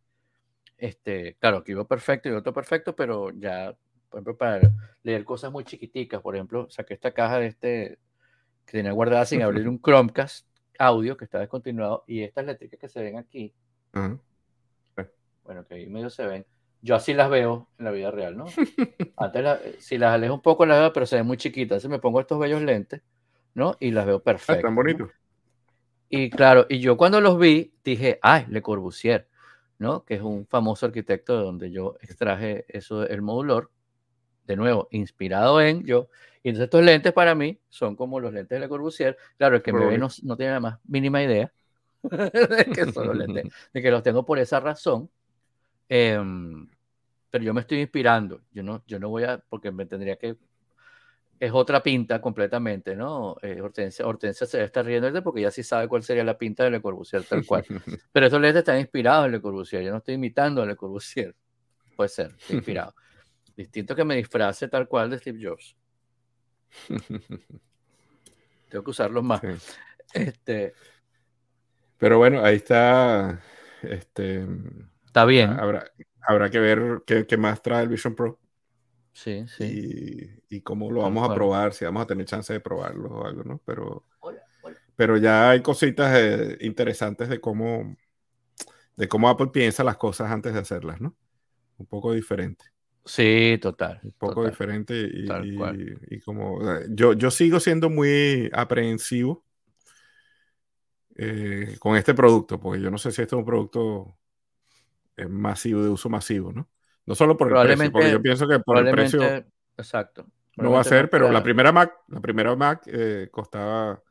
Este, claro, aquí veo perfecto y otro perfecto, pero ya, por ejemplo, para leer cosas muy chiquiticas, por ejemplo, saqué esta caja de este que tenía guardada sin abrir un Chromecast audio que está descontinuado y estas eléctricas que se ven aquí, bueno, que ahí medio se ven, yo así las veo en la vida real, ¿no? Antes, si las alejo un poco, las veo, pero se ven muy chiquitas. Entonces me pongo estos bellos lentes, ¿no? Y las veo ah, perfectas. Están bonitos. Y claro, y yo cuando los vi, dije, ay, Le Corbusier, ¿no? Que es un famoso arquitecto de donde yo extraje eso, el modulor, de nuevo, inspirado en yo. Y entonces estos lentes para mí son como los lentes de Le Corbusier. Claro, el que me ve no, no, tiene la más mínima idea de que son los lentes, de que los tengo por esa razón. Em, pero yo me estoy inspirando. Yo no, yo no voy a, porque me tendría que. Es otra pinta completamente, ¿no? Eh, Hortensia, Hortensia se está riendo porque ya sí sabe cuál sería la pinta de Le Corbusier, tal cual. pero esos lentes están inspirados en Le Corbusier. Yo no estoy imitando a Le Corbusier. Puede ser, inspirado. Distinto que me disfrace tal cual de Steve Jobs. Tengo que usarlos más. Este, pero bueno, ahí está. Este, está bien. Habrá, habrá que ver qué, más trae el Vision Pro. Sí, sí. Y, cómo lo vamos a probar, si vamos a tener chance de probarlo o algo, ¿no? Pero, pero ya hay cositas eh, interesantes de cómo, de cómo Apple piensa las cosas antes de hacerlas, ¿no? Un poco diferente. Sí, total. Un poco diferente y, y, como yo, yo sigo siendo muy aprehensivo eh, con este producto, porque yo no sé si este es un producto masivo, de uso masivo, ¿no? No solo por el precio, porque yo pienso que por el precio. Exacto. No va a ser, pero la primera Mac, la primera Mac eh, costaba,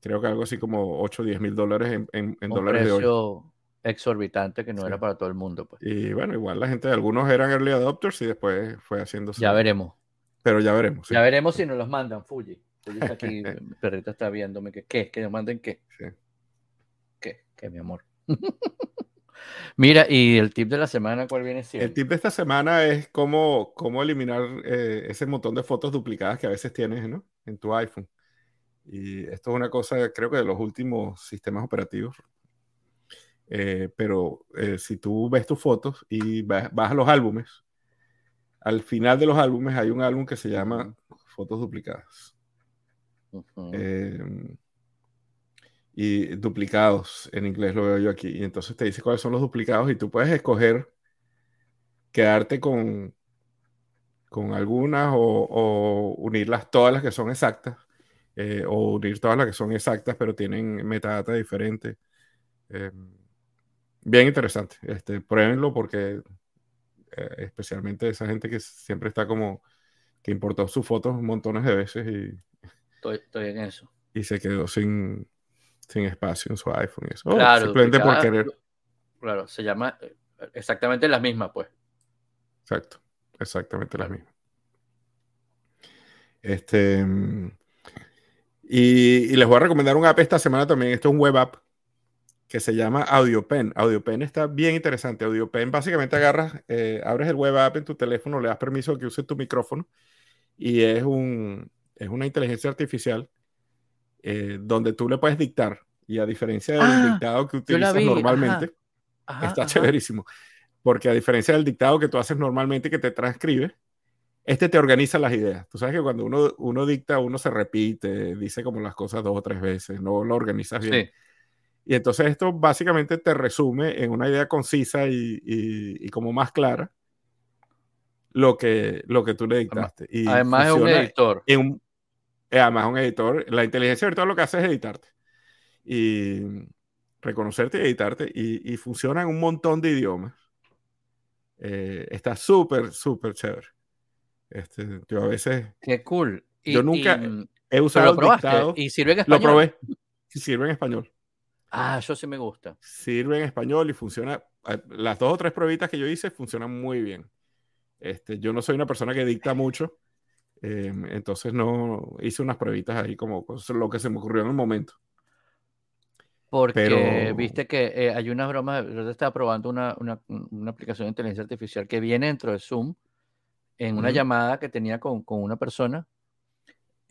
creo que algo así como 8 o 10 mil dólares en, en, en dólares de hoy. Exorbitante que no era para todo el mundo. Pues. Y bueno, igual la gente, algunos eran early adopters y después fue haciéndose. Ya veremos. Pero ya veremos. Ya veremos si nos los mandan, Fuji. Fuji está aquí, perrita está viéndome que qué, que nos manden qué. Sí. ¿Qué? ¿Qué, mi amor? Mira, y el tip de la semana, ¿cuál viene siendo? El tip de esta semana es cómo, cómo eliminar eh, ese montón de fotos duplicadas que a veces tienes ¿no? en tu iPhone. Y esto es una cosa, creo que de los últimos sistemas operativos. Eh, pero eh, si tú ves tus fotos y vas, a los álbumes, al final de los álbumes hay un álbum que se llama Fotos Duplicadas y duplicados, en inglés lo veo yo aquí. Y entonces te dice cuáles son los duplicados y tú puedes escoger quedarte con, con algunas o, unirlas todas las que son exactas eh, o unir todas las que son exactas, pero tienen metadata diferente. Eh, bien interesante. Este, pruébenlo porque eh, especialmente esa gente que siempre está como que importó sus fotos montones de veces y estoy, en eso. Y se quedó sin, sin espacio en su iPhone. eso. Oh, claro, simplemente por querer. Claro, se llama exactamente la misma, pues. Exacto, exactamente la misma. Este. Y, les voy a recomendar un app esta semana también. Esto es un web app que se llama AudioPen. AudioPen está bien interesante. AudioPen básicamente agarras, eh, abres el web app en tu teléfono, le das permiso que use tu micrófono y es, un, es una inteligencia artificial eh, donde tú le puedes dictar y a diferencia del ah, dictado que utilizas normalmente, está chéverísimo. Porque a diferencia del dictado que tú haces normalmente que te transcribe, este te organiza las ideas. Tú sabes que cuando uno, uno dicta, uno se repite, dice como las cosas dos o tres veces, no lo organizas bien. Y entonces esto básicamente te resume en una idea concisa y, y, como más clara lo que, lo que tú le dictaste. Y además es un editor. En eh, además un editor. La inteligencia virtual lo que hace es editarte. Y reconocerte y editarte. Y, y funciona en un montón de idiomas. Eh, está súper, súper chévere. Este, yo a veces. Qué cool. yo nunca he usado el dictado. ¿Y sirve en español? Lo probé. Sirve en español. Ah, yo sí me gusta. Sirve en español y funciona. Las dos o tres pruebitas que yo hice funcionan muy bien. Este, yo no soy una persona que dicta mucho. Em, entonces no hice unas pruebitas ahí como lo que se me ocurrió en el momento. Porque viste que eh, hay unas bromas, yo estaba probando una, una, una, aplicación de inteligencia artificial que viene dentro de Zoom en una llamada que tenía con, con una persona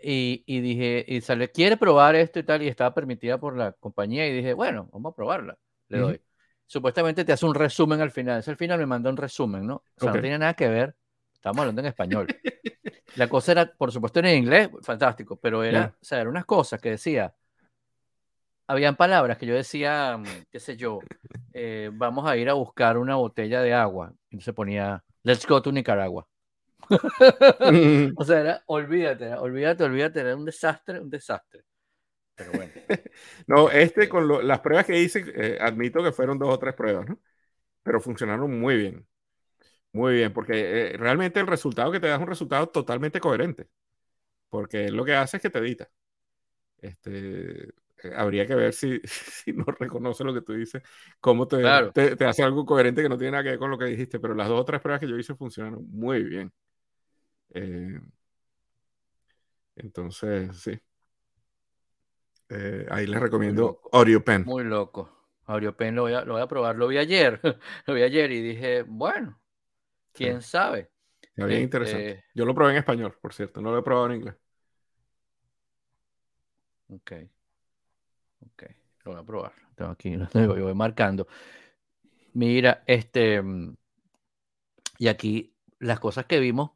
y, y, dije, y sale, quiere probar esto y tal, y estaba permitida por la compañía y dije, bueno, vamos a probarla, le doy. Supuestamente te hace un resumen al final, es al final me manda un resumen, ¿no? O sea, no tiene nada que ver, estamos hablando en español. la cosa era, por supuesto, en inglés, fantástico, pero era, o sea, eran unas cosas que decía, habían palabras que yo decía, mm, qué sé yo, eh, vamos a ir a buscar una botella de agua, y se ponía, let's go to Nicaragua. o sea, era, olvídate, olvídate, olvídate, era un desastre, un desastre. Pero bueno. no, este con las pruebas que hice, eh, admito que fueron dos o tres pruebas, ¿no? Pero funcionaron muy bien. Muy bien, porque eh, realmente el resultado que te da es un resultado totalmente coherente. Porque lo que hace es que te edita. Este, eh, habría que ver si, si, no reconoce lo que tú dices, cómo te, te, te, hace algo coherente que no tiene nada que ver con lo que dijiste. Pero las dos o tres pruebas que yo hice funcionaron muy bien. Eh, entonces, sí. Eh, ahí les recomiendo AudioPen. Muy loco. AudioPen lo voy a, lo voy a probar. Lo vi ayer. lo vi ayer y dije, bueno, quién sabe. bien este, interesante. Yo lo probé en español, por cierto. No lo he probado en inglés. Ok. Ok. Lo voy a probar. Tengo aquí, lo voy marcando. Mira, este. Mm, y aquí las cosas que vimos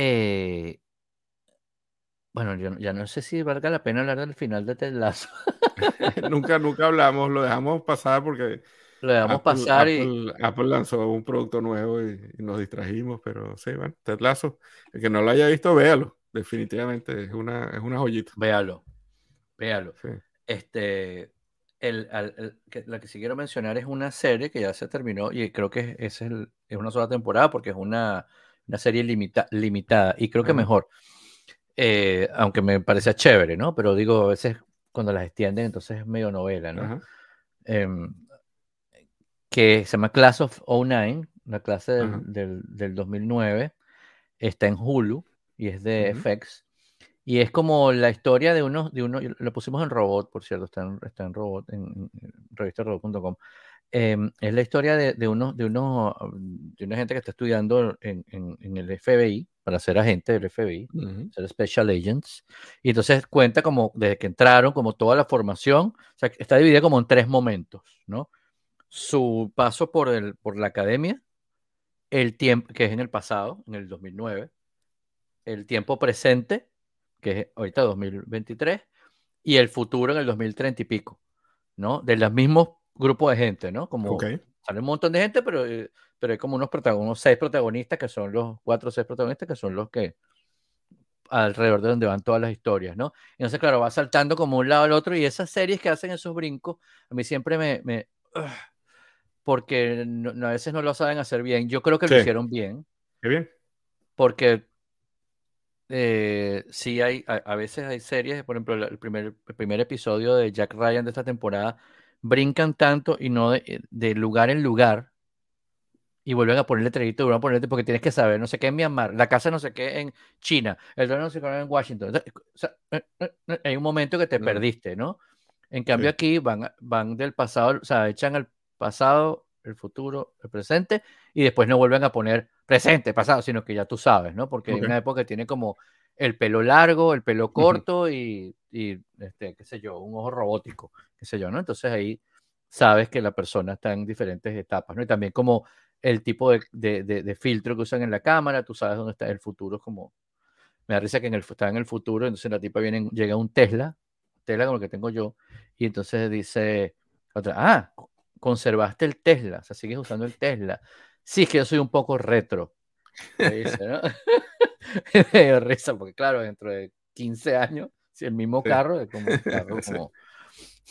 eh, bueno, yo ya no sé si valga la pena hablar del final de Ted nunca, nunca hablamos, lo dejamos pasar porque lo dejamos pasar y Apple lanzó un producto nuevo y, nos distrajimos, pero sí, bueno, Ted el que no lo haya visto, véalo, definitivamente, es una, es una joyita. Véalo, véalo. Este, el, la que sí quiero mencionar es una serie que ya se terminó y creo que es, es, es una sola temporada porque es una una serie limitada y creo que mejor. Eh, aunque me parece chévere, ¿no? Pero digo, a veces cuando las extienden, entonces es medio novela, ¿no? Em, que se llama Class of 09, la clase del, del, 2009, está en Hulu y es de FX. Y es como la historia de unos, de uno, lo pusimos en Robot, por cierto, está en, está en Robot, en, en revistarobot.com, Em, es la historia de, de, uno, de, uno, de una gente que está estudiando en, en, el FBI para ser agente del FBI, ser Special Agents. Y entonces cuenta como desde que entraron, como toda la formación, o sea, está dividida como en tres momentos, ¿no? Su paso por, el, por la academia, el tiempo, que es en el pasado, en el 2009, el tiempo presente, que es ahorita 2023, y el futuro en el 2030 y pico, ¿no? De los mismos grupo de gente, ¿no? Como sale un montón de gente, pero, eh, pero hay como unos, protagonistas, seis protagonistas que son los cuatro o seis protagonistas que son los que alrededor de donde van todas las historias, ¿no? Entonces, claro, va saltando como un lado al otro y esas series que hacen esos brincos, a mí siempre me... me porque a veces no lo saben hacer bien. Yo creo que lo hicieron bien. Qué bien. Porque eh, sí hay, a, veces hay series, por ejemplo, el primer, el primer episodio de Jack Ryan de esta temporada, brincan tanto y no de, de lugar en lugar, y vuelven a ponerle letrerito, vuelven a ponerle porque tienes que saber, no sé qué en Myanmar, la casa no sé qué en China, el no sé qué en Washington. Eh, eh, eh, hay un momento que te perdiste, ¿no? En cambio aquí van, van del pasado, o sea, echan el pasado, el futuro, el presente, y después no vuelven a poner presente, pasado, sino que ya tú sabes, ¿no? Porque hay una época que tiene como el pelo largo, el pelo corto y, y, este, qué sé yo, un ojo robótico, qué sé yo, ¿no? Entonces ahí sabes que la persona está en diferentes etapas, ¿no? Y también como el tipo de, de, de, filtro que usan en la cámara, tú sabes dónde está el futuro, como, me da risa que en el, está en el futuro, entonces la tipa viene, llega un Tesla, Tesla como el que tengo yo, y entonces dice, otra, ah, conservaste el Tesla, o sea, sigues usando el Tesla. Sí, es que yo soy un poco retro. dice, ¿no? me dio risa, porque claro, dentro de 15 años, si el mismo carro es como un carro como...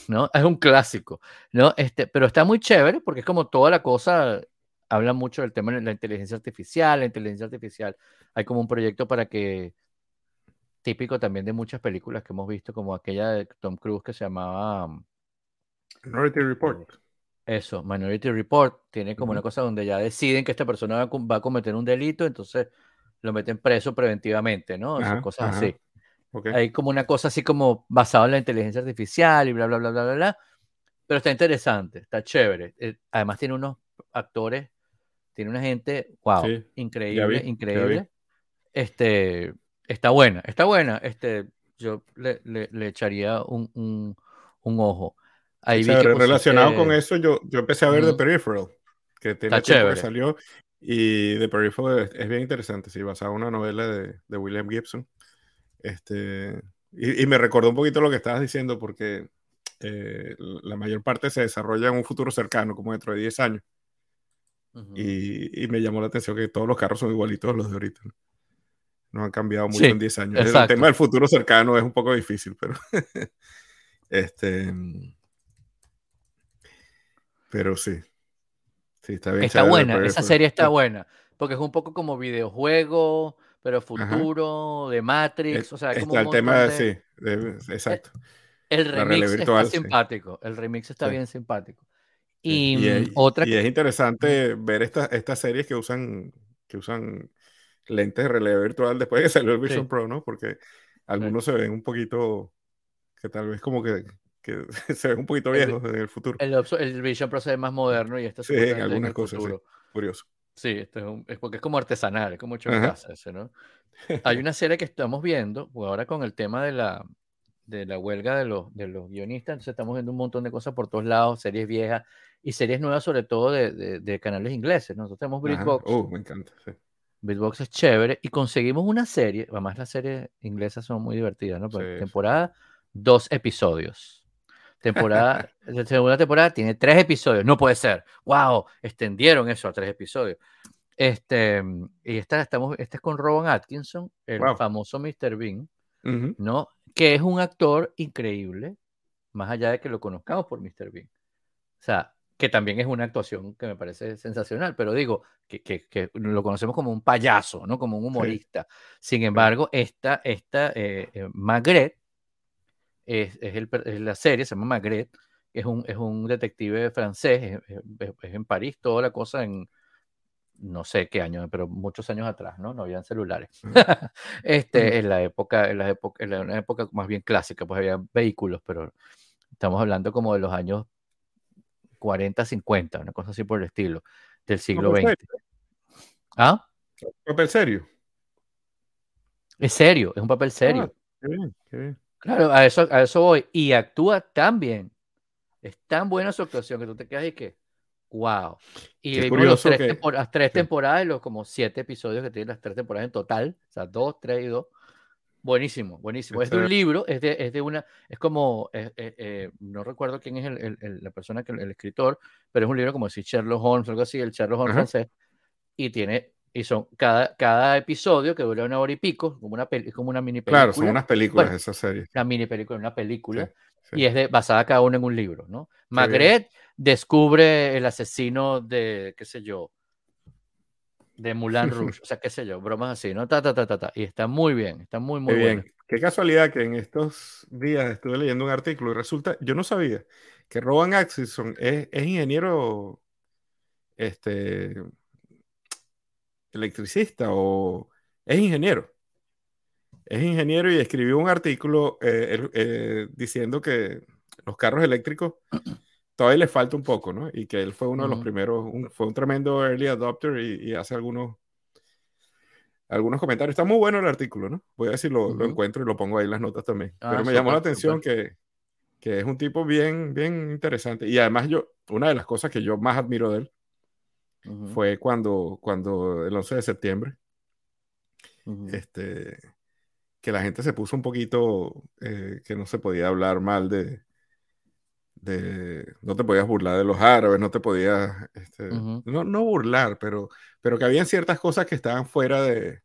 ¿no? Es un clásico, ¿no? Este, pero está muy chévere porque es como toda la cosa habla mucho del tema de la inteligencia artificial, la inteligencia artificial. Hay como un proyecto para que, típico también de muchas películas que hemos visto, como aquella de Tom Cruise que se llamaba... Minority Report. Eso, Minority Report. Tiene como una cosa donde ya deciden que esta persona va, a cometer un delito, entonces lo meten preso preventivamente, ¿no? cosas así. Hay como una cosa así como basada en la inteligencia artificial y bla, bla, bla, bla, bla, bla. Pero está interesante, está chévere. Eh, además tiene unos actores tiene una gente, wow, increíble, increíble. Este, está buena, está buena. Este, yo le, le, echaría un, un, un, ojo. Ahí relacionado con eso, yo, yo empecé a ver The Peripheral, que tiene tiempo que salió. Y The Peripheral es, bien interesante, sí, basado en una novela de, de William Gibson. Este, y, y, me recordó un poquito lo que estabas diciendo, porque eh, la mayor parte se desarrolla en un futuro cercano, como dentro de 10 años y, me llamó la atención que todos los carros son igualitos a los de ahorita. No, han cambiado mucho en 10 años. El tema del futuro cercano es un poco difícil, pero. este. Pero sí. Sí, está bien. Está buena, esa serie está buena. Porque es un poco como videojuego, pero futuro, de Matrix. O sea, como el tema, sí, exacto. El, remix está simpático. El remix está bien simpático. Y, es, otra y es interesante ver estas estas series que usan, que usan lentes de relieve virtual después de que salió el Vision Pro, ¿no? Porque algunos se ven un poquito, que tal vez como que, que se ven un poquito viejos en el futuro. El, el, Vision Pro se ve más moderno y esto sí, en algunas cosas, sí. curioso. Sí, esto es, porque es como artesanal, es como mucho casa ese, ¿no? Hay una serie que estamos viendo, ahora con el tema de la, de la huelga de los, de los guionistas, entonces estamos viendo un montón de cosas por todos lados, series viejas y series nuevas, sobre todo de, de, canales ingleses. Nosotros tenemos BritBox. Oh, me encanta, sí. BritBox es chévere y conseguimos una serie, además las series inglesas son muy divertidas, ¿no? Pues, temporada, dos episodios. Temporada, la segunda temporada tiene tres episodios, no puede ser. ¡Wow! Extendieron eso a tres episodios. Este, y esta, estamos, esta es con Rowan Atkinson, el famoso Mr. Bean, ¿no? Que es un actor increíble, más allá de que lo conozcamos por Mr. Bean. O sea, que también es una actuación que me parece sensacional, pero digo que, que, lo conocemos como un payaso, ¿no? Como un humorista. Sin embargo, esta, esta eh, eh, Magret, es, es, el, es, la serie, se llama Magret, es un, es un detective francés, es, en París, toda la cosa en, no sé qué año, pero muchos años atrás, ¿no? No habían celulares. este, en la época, en la época, en la época más bien clásica, pues había vehículos, pero estamos hablando como de los años 40, 50, una cosa así por el estilo, del siglo XX. ¿Ah? ¿Un papel serio? Es serio, es un papel serio. Ah, claro, a eso, a eso voy. Y actúa tan bien. Es tan buena su actuación que tú te quedas y que, wow. Y vimos las tres, temporadas, los como siete episodios que tienen las tres temporadas en total, o sea, dos, tres y dos. Buenísimo, buenísimo. Es de un libro, es de, es de una, es como, eh, eh, eh, no recuerdo quién es el, el, la persona, que el escritor, pero es un libro como si Sherlock Holmes, algo así, el Sherlock Holmes francés, y tiene Y son cada, cada episodio que dura una hora y pico, como una, como una mini película. Claro, son unas películas esa serie. Una mini película, una película. Y es de, basada cada uno en un libro, ¿no? Magret descubre el asesino de, qué sé yo, de Mulan Rouge, o sea, qué sé yo, bromas así, ¿no? Ta, ta, ta, ta, ta. Y está muy bien, está muy, muy bien. Qué casualidad que en estos días estuve leyendo un artículo y resulta, yo no sabía que Rowan Atkinson es, es ingeniero este, electricista o es ingeniero. Es ingeniero y escribió un artículo eh, eh, diciendo que los carros eléctricos todavía les falta un poco, ¿no? Y que él fue uno de los primeros, fue un tremendo early adopter y, hace algunos, algunos comentarios. Está muy bueno el artículo, ¿no? Voy a ver si lo, lo encuentro y lo pongo ahí en las notas también. Ah, Pero me llamó la atención que, que, es un tipo bien, bien interesante. Y además yo, una de las cosas que yo más admiro de él fue cuando, cuando el 11 de septiembre, este, que la gente se puso un poquito, eh, que no se podía hablar mal de, de, no te podías burlar de los árabes, no te podías, este, no, no, burlar, pero, pero que habían ciertas cosas que estaban fuera de,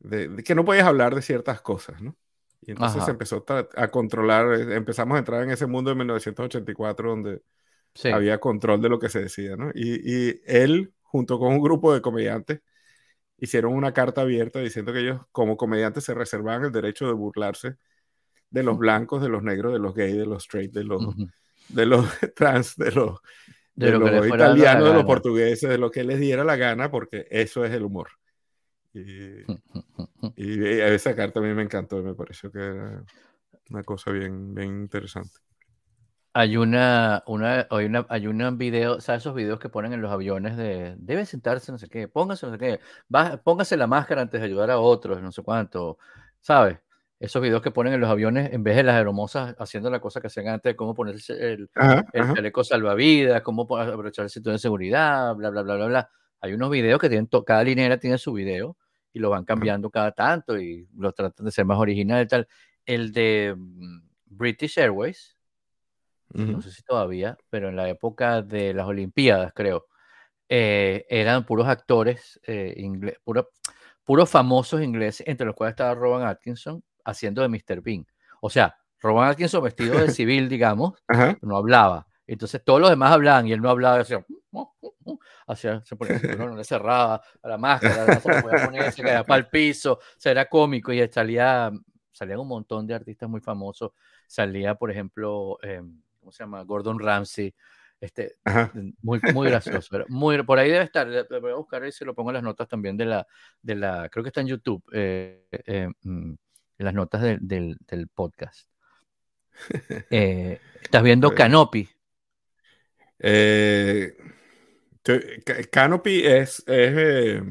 de, que no podías hablar de ciertas cosas, ¿no? Y entonces se empezó a, controlar, eh, empezamos a entrar en ese mundo de 1984 donde había control de lo que se decía, ¿no? Y, y, él, junto con un grupo de comediantes, hicieron una carta abierta diciendo que ellos, como comediantes, se reservaban el derecho de burlarse de los blancos, de los negros, de los gays, de los straight, de los, de los trans, de los, de, los italianos, de los portugueses, de lo que les diera la gana, porque eso es el humor. Y, y esa carta a mí me encantó, me pareció que era una cosa bien, bien interesante. Hay una, una, hay una, hay un video, ¿sabes? Esos videos que ponen en los aviones de debe sentarse, no sé qué, póngase, no sé qué, póngase la máscara antes de ayudar a otros, no sé cuánto, ¿sabes? Esos videos que ponen en los aviones en vez de las aeromosas haciendo la cosa que hacían antes, cómo ponerse el, el chaleco salvavidas, cómo aprovechar el cinturón de seguridad, bla, bla, bla, bla, bla. Hay unos videos que tienen, cada linera tiene su video y lo van cambiando cada tanto y los tratan de ser más original y tal. El de mm, British Airways, no sé si todavía, pero en la época de las Olimpiadas, creo, eh, eran puros actores eh, ingleses, puros famosos ingleses, entre los cuales estaba Rowan Atkinson haciendo de Mr. Bean. O sea, Rowan Atkinson vestido de civil, digamos, no hablaba. Entonces todos los demás hablaban y él no hablaba, hacía, hacía se ponía no, le cerraba la máscara, se podía poner, se caía para el piso, o sea, era cómico y salía, salían un montón de artistas muy famosos. Salía, por ejemplo, eh, ¿cómo se llama? Gordon Ramsay. Este, muy, muy gracioso. muy, por ahí debe estar. Voy a buscar y se lo pongo en las notas también de la, de la creo que está en YouTube, eh, eh, mm, en las notas del, del, podcast. Eh, ¿Estás viendo Canopy? Canopy es, es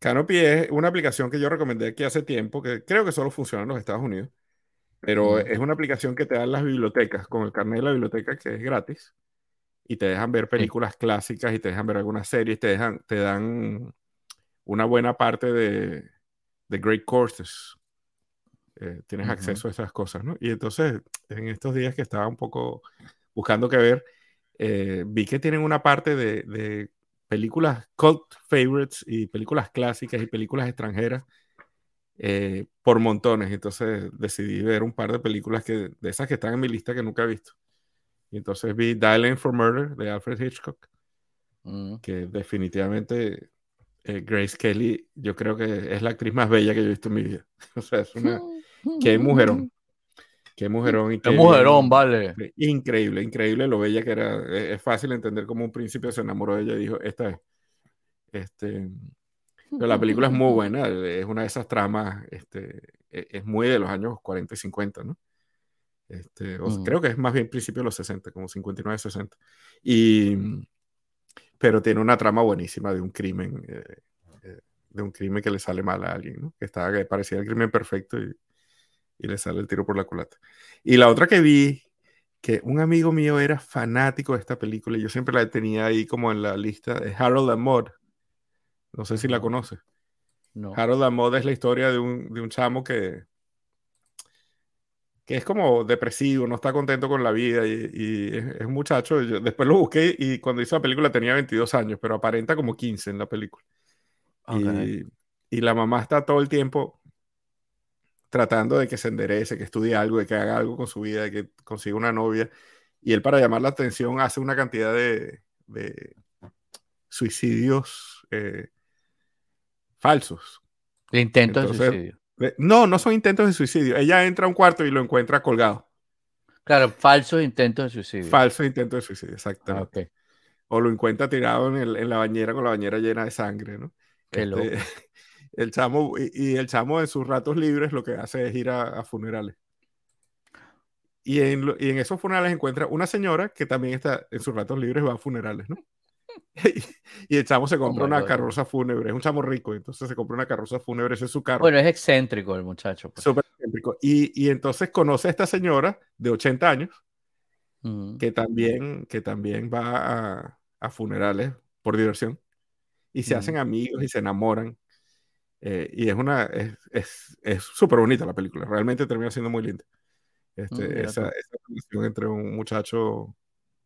Canopy es una aplicación que yo recomendé aquí hace tiempo, que creo que solo funciona en los Estados Unidos pero es una aplicación que te dan las bibliotecas, con el carnet de la biblioteca que es gratis, y te dejan ver películas clásicas y te dejan ver algunas series, te, dejan, te dan una buena parte de, de great courses. Eh, tienes acceso a esas cosas, ¿no? Y entonces, en estos días que estaba un poco buscando qué ver, eh, vi que tienen una parte de, de películas cult favorites y películas clásicas y películas extranjeras eh, por montones. Entonces decidí ver un par de películas que, de esas que están en mi lista que nunca he visto. Y entonces vi Dialing for Murder de Alfred Hitchcock, mm. que definitivamente eh, Grace Kelly, yo creo que es la actriz más bella que yo he visto en mi vida. o sea, es una. Qué mujerón. Qué mujerón. Y qué, mujerón, vale. Increíble, increíble lo bella que era. Es, es, fácil entender cómo un príncipe se enamoró de ella y dijo: Esta es. Este, pero la película es muy buena, es una de esas tramas, este, e, es muy de los años 40 y 50, ¿no? Este, Creo que es más bien principio de los 60, como 59, 60. Y, pero tiene una trama buenísima de un crimen, eh, eh, de un crimen que le sale mal a alguien, ¿no? Que, estaba, que parecía el crimen perfecto y, y le sale el tiro por la culata. Y la otra que vi, que un amigo mío era fanático de esta película y yo siempre la tenía ahí como en la lista, de Harold and no sé si la conoces. No. Harold Lamode es la historia de un, de un chamo que, que es como depresivo, no está contento con la vida y, es, un muchacho. después lo busqué y cuando hizo la película tenía 22 años, pero aparenta como 15 en la película. Y, y, la mamá está todo el tiempo tratando de que se enderece, que estudie algo, de que haga algo con su vida, de que consiga una novia. Y él para llamar la atención hace una cantidad de, de suicidios eh, falsos. De intentos de suicidio. No, no son intentos de suicidio. Ella entra a un cuarto y lo encuentra colgado. Claro, falsos intentos de suicidio. Falsos intentos de suicidio, exactamente. Ah, o lo encuentra tirado en, la bañera con la bañera llena de sangre, ¿no? Este, el chamo, y, el chamo en sus ratos libres lo que hace es ir a, funerales. Y en, y en, esos funerales encuentra una señora que también está en sus ratos libres va a funerales, ¿no? y el chamo se compra oh una carroza fúnebre, es un chamo rico, entonces se compra una carroza fúnebre, ese es su carro. Bueno, es excéntrico el muchacho. Pues. Súper excéntrico. Y, y, entonces conoce a esta señora de 80 años, que, también, que también va a, a funerales por diversión, y se hacen amigos y se enamoran. Eh, y es una, es súper es, bonita la película, realmente termina siendo muy linda. Este, mm, esa, esa relación entre un muchacho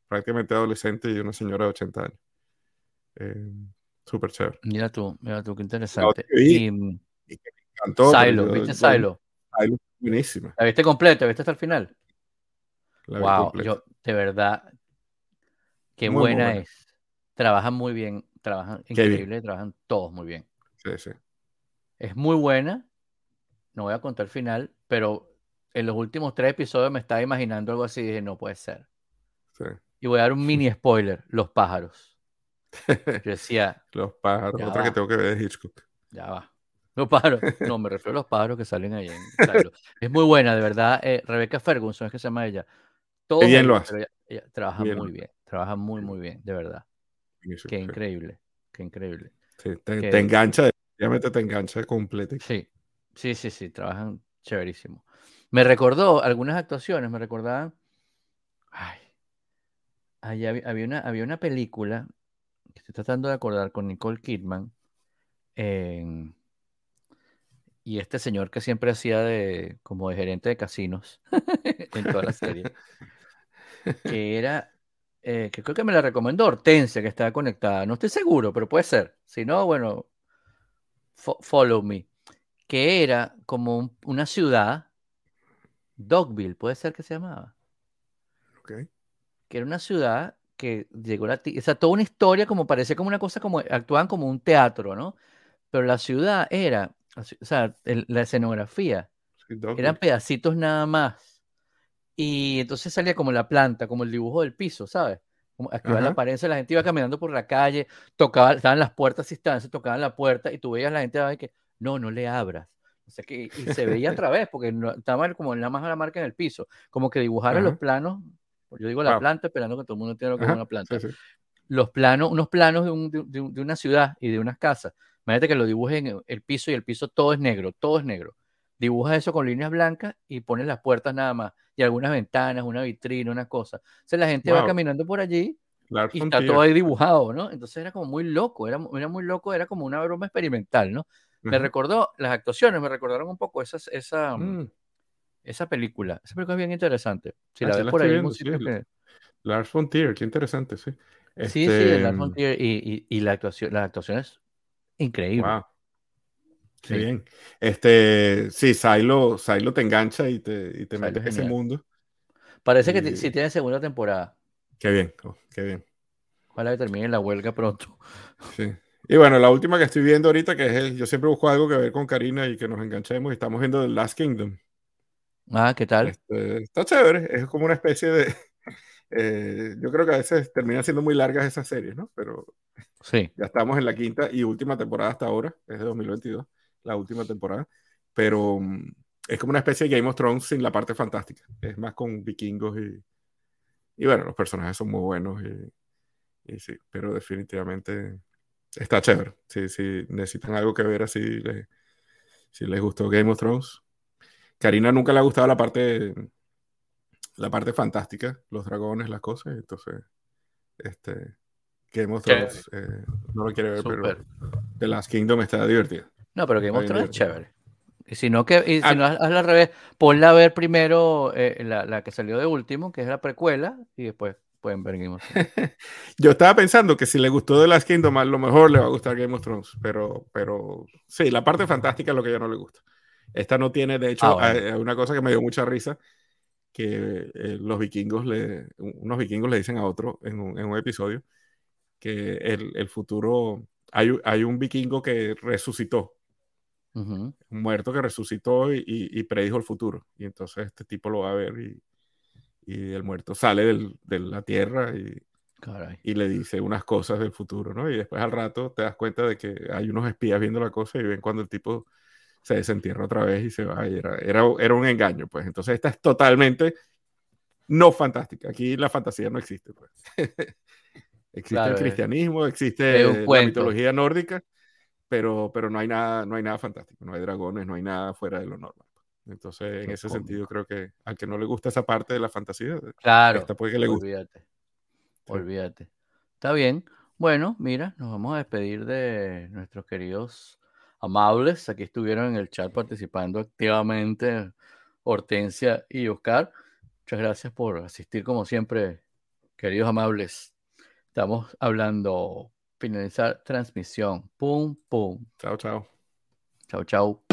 prácticamente adolescente y una señora de 80 años. Eh, Súper chévere. Mira tú, mira tú, qué interesante. y, me encantó. Silo, ¿viste Silo? Silo, buenísima. ¿La viste completa? ¿Viste hasta el final? wow, yo, de verdad, qué buena, es. Trabajan muy bien, trabajan increíble, trabajan todos muy bien. Sí, sí. Es muy buena. No voy a contar el final, pero en los últimos tres episodios me estaba imaginando algo así y dije, no puede ser. Sí. Y voy a dar un mini spoiler: Los pájaros. Yo decía. los pájaros, otra que tengo que ver de Hitchcock. Ya va. Los pájaros. No, me refiero a los pájaros que salen ahí en Es muy buena, de verdad. Eh, Rebecca Ferguson es que se llama ella. Todo bien lo hace. Ella, trabaja muy bien. Trabaja muy, muy bien, de verdad. Qué increíble. Qué increíble. Sí, te, engancha, definitivamente te engancha completo. Sí, sí, sí, sí. Trabajan chéverísimo. Me recordó algunas actuaciones, me recordaban. Ay. había, una, había una película estoy tratando de acordar con Nicole Kidman. y este señor que siempre hacía de como de gerente de casinos en toda la serie. que era, eh, que creo que me la recomendó Hortensia, que estaba conectada. No estoy seguro, pero puede ser. Si no, bueno, follow me. Que era como una ciudad, Dogville, puede ser que se llamaba. Ok. Que era una ciudad que llegó la o sea, toda una historia como parecía como una cosa como actuaban como un teatro, ¿no? Pero la ciudad era, o sea, la escenografía eran pedacitos nada más. Y entonces salía como la planta, como el dibujo del piso, ¿sabes? Como activar la apariencia, la gente iba caminando por la calle, tocaba, estaban las puertas y estaban, se tocaban la puerta y tú veías la gente que no, no le abras. O sea, que, y se veía a través, porque no, estaba como nada más la marca en el piso, como que dibujaron los planos yo digo la planta esperando que todo el mundo entienda lo que es una planta. Los planos, unos planos de, de, una ciudad y de unas casas. Imagínate que lo dibujen el piso y el piso todo es negro, todo es negro. Dibujas eso con líneas blancas y pones las puertas nada más. Y algunas ventanas, una vitrina, una cosa. Entonces la gente va caminando por allí y está todo ahí dibujado, ¿no? Entonces era como muy loco, era, era muy loco, era como una broma experimental, ¿no? Me recordó, las actuaciones me recordaron un poco esas, esa, mm. Esa película, esa película es bien interesante. Si la ves por ahí, Lars von Trier, qué interesante, sí. Sí, sí, Lars von Trier y, y, la actuación, las actuaciones increíble. Wow. Qué bien. Este, sí, Silo, Silo te engancha y te, y te metes en ese mundo. Parece que sí tiene segunda temporada. Qué bien, oh, qué bien. Ojalá que termine la huelga pronto. Sí. Y bueno, la última que estoy viendo ahorita, que es el, yo siempre busco algo que ver con Karina y que nos enganchemos, y estamos viendo The Last Kingdom. Ah, ¿qué tal? Este, está chévere, es como una especie de... Eh, yo creo que a veces terminan siendo muy largas esas series, ¿no? Pero sí. ya estamos en la quinta y última temporada hasta ahora, es de 2022, la última temporada, pero mm, es como una especie de Game of Thrones sin la parte fantástica, es más con vikingos y, y bueno, los personajes son muy buenos y, sí, pero definitivamente está chévere. Si, si necesitan algo que ver así, si les gustó Game of Thrones, Karina nunca le ha gustado la parte, la parte fantástica, los dragones, las cosas, entonces, este, Game of Thrones, eh, no lo quiere ver, pero The Last Kingdom está divertido. No, pero Game of Thrones es chévere. Y si no, que, y si no, hazla al revés. Ponla a ver primero eh, la, que salió de último, que es la precuela, y después pueden ver Game of Thrones. Yo estaba pensando que si le gustó The Last Kingdom, a lo mejor le va a gustar Game of Thrones, pero, pero sí, la parte fantástica es lo que ya no le gusta. Esta no tiene, de hecho, ah, hay, una cosa que me dio mucha risa, que eh, los vikingos, le, unos vikingos le dicen a otro en un, en un episodio que el, el futuro, hay, hay, un vikingo que resucitó, un muerto que resucitó y, y, predijo el futuro. Y entonces este tipo lo va a ver y, y el muerto sale del, de la tierra y, y le dice unas cosas del futuro, ¿no? Y después al rato te das cuenta de que hay unos espías viendo la cosa y ven cuando el tipo se desentierra otra vez y se va. Y era, era, era un engaño, pues. Entonces esta es totalmente no fantástica. Aquí la fantasía no existe, pues. existe el cristianismo, existe la mitología nórdica, pero, pero no, hay nada, no hay nada fantástico, no hay dragones, no hay nada fuera de lo normal. Entonces, en ese sentido, creo que al que no le gusta esa parte de la fantasía, claro, puede que le guste. Olvídate. Olvídate. Está bien. Bueno, mira, nos vamos a despedir de nuestros queridos amables. Aquí estuvieron en el chat participando activamente Hortensia y Oscar. Muchas gracias por asistir como siempre, queridos amables. Estamos hablando, finalizar transmisión. Pum, pum. Chao, chao. Chao, chao.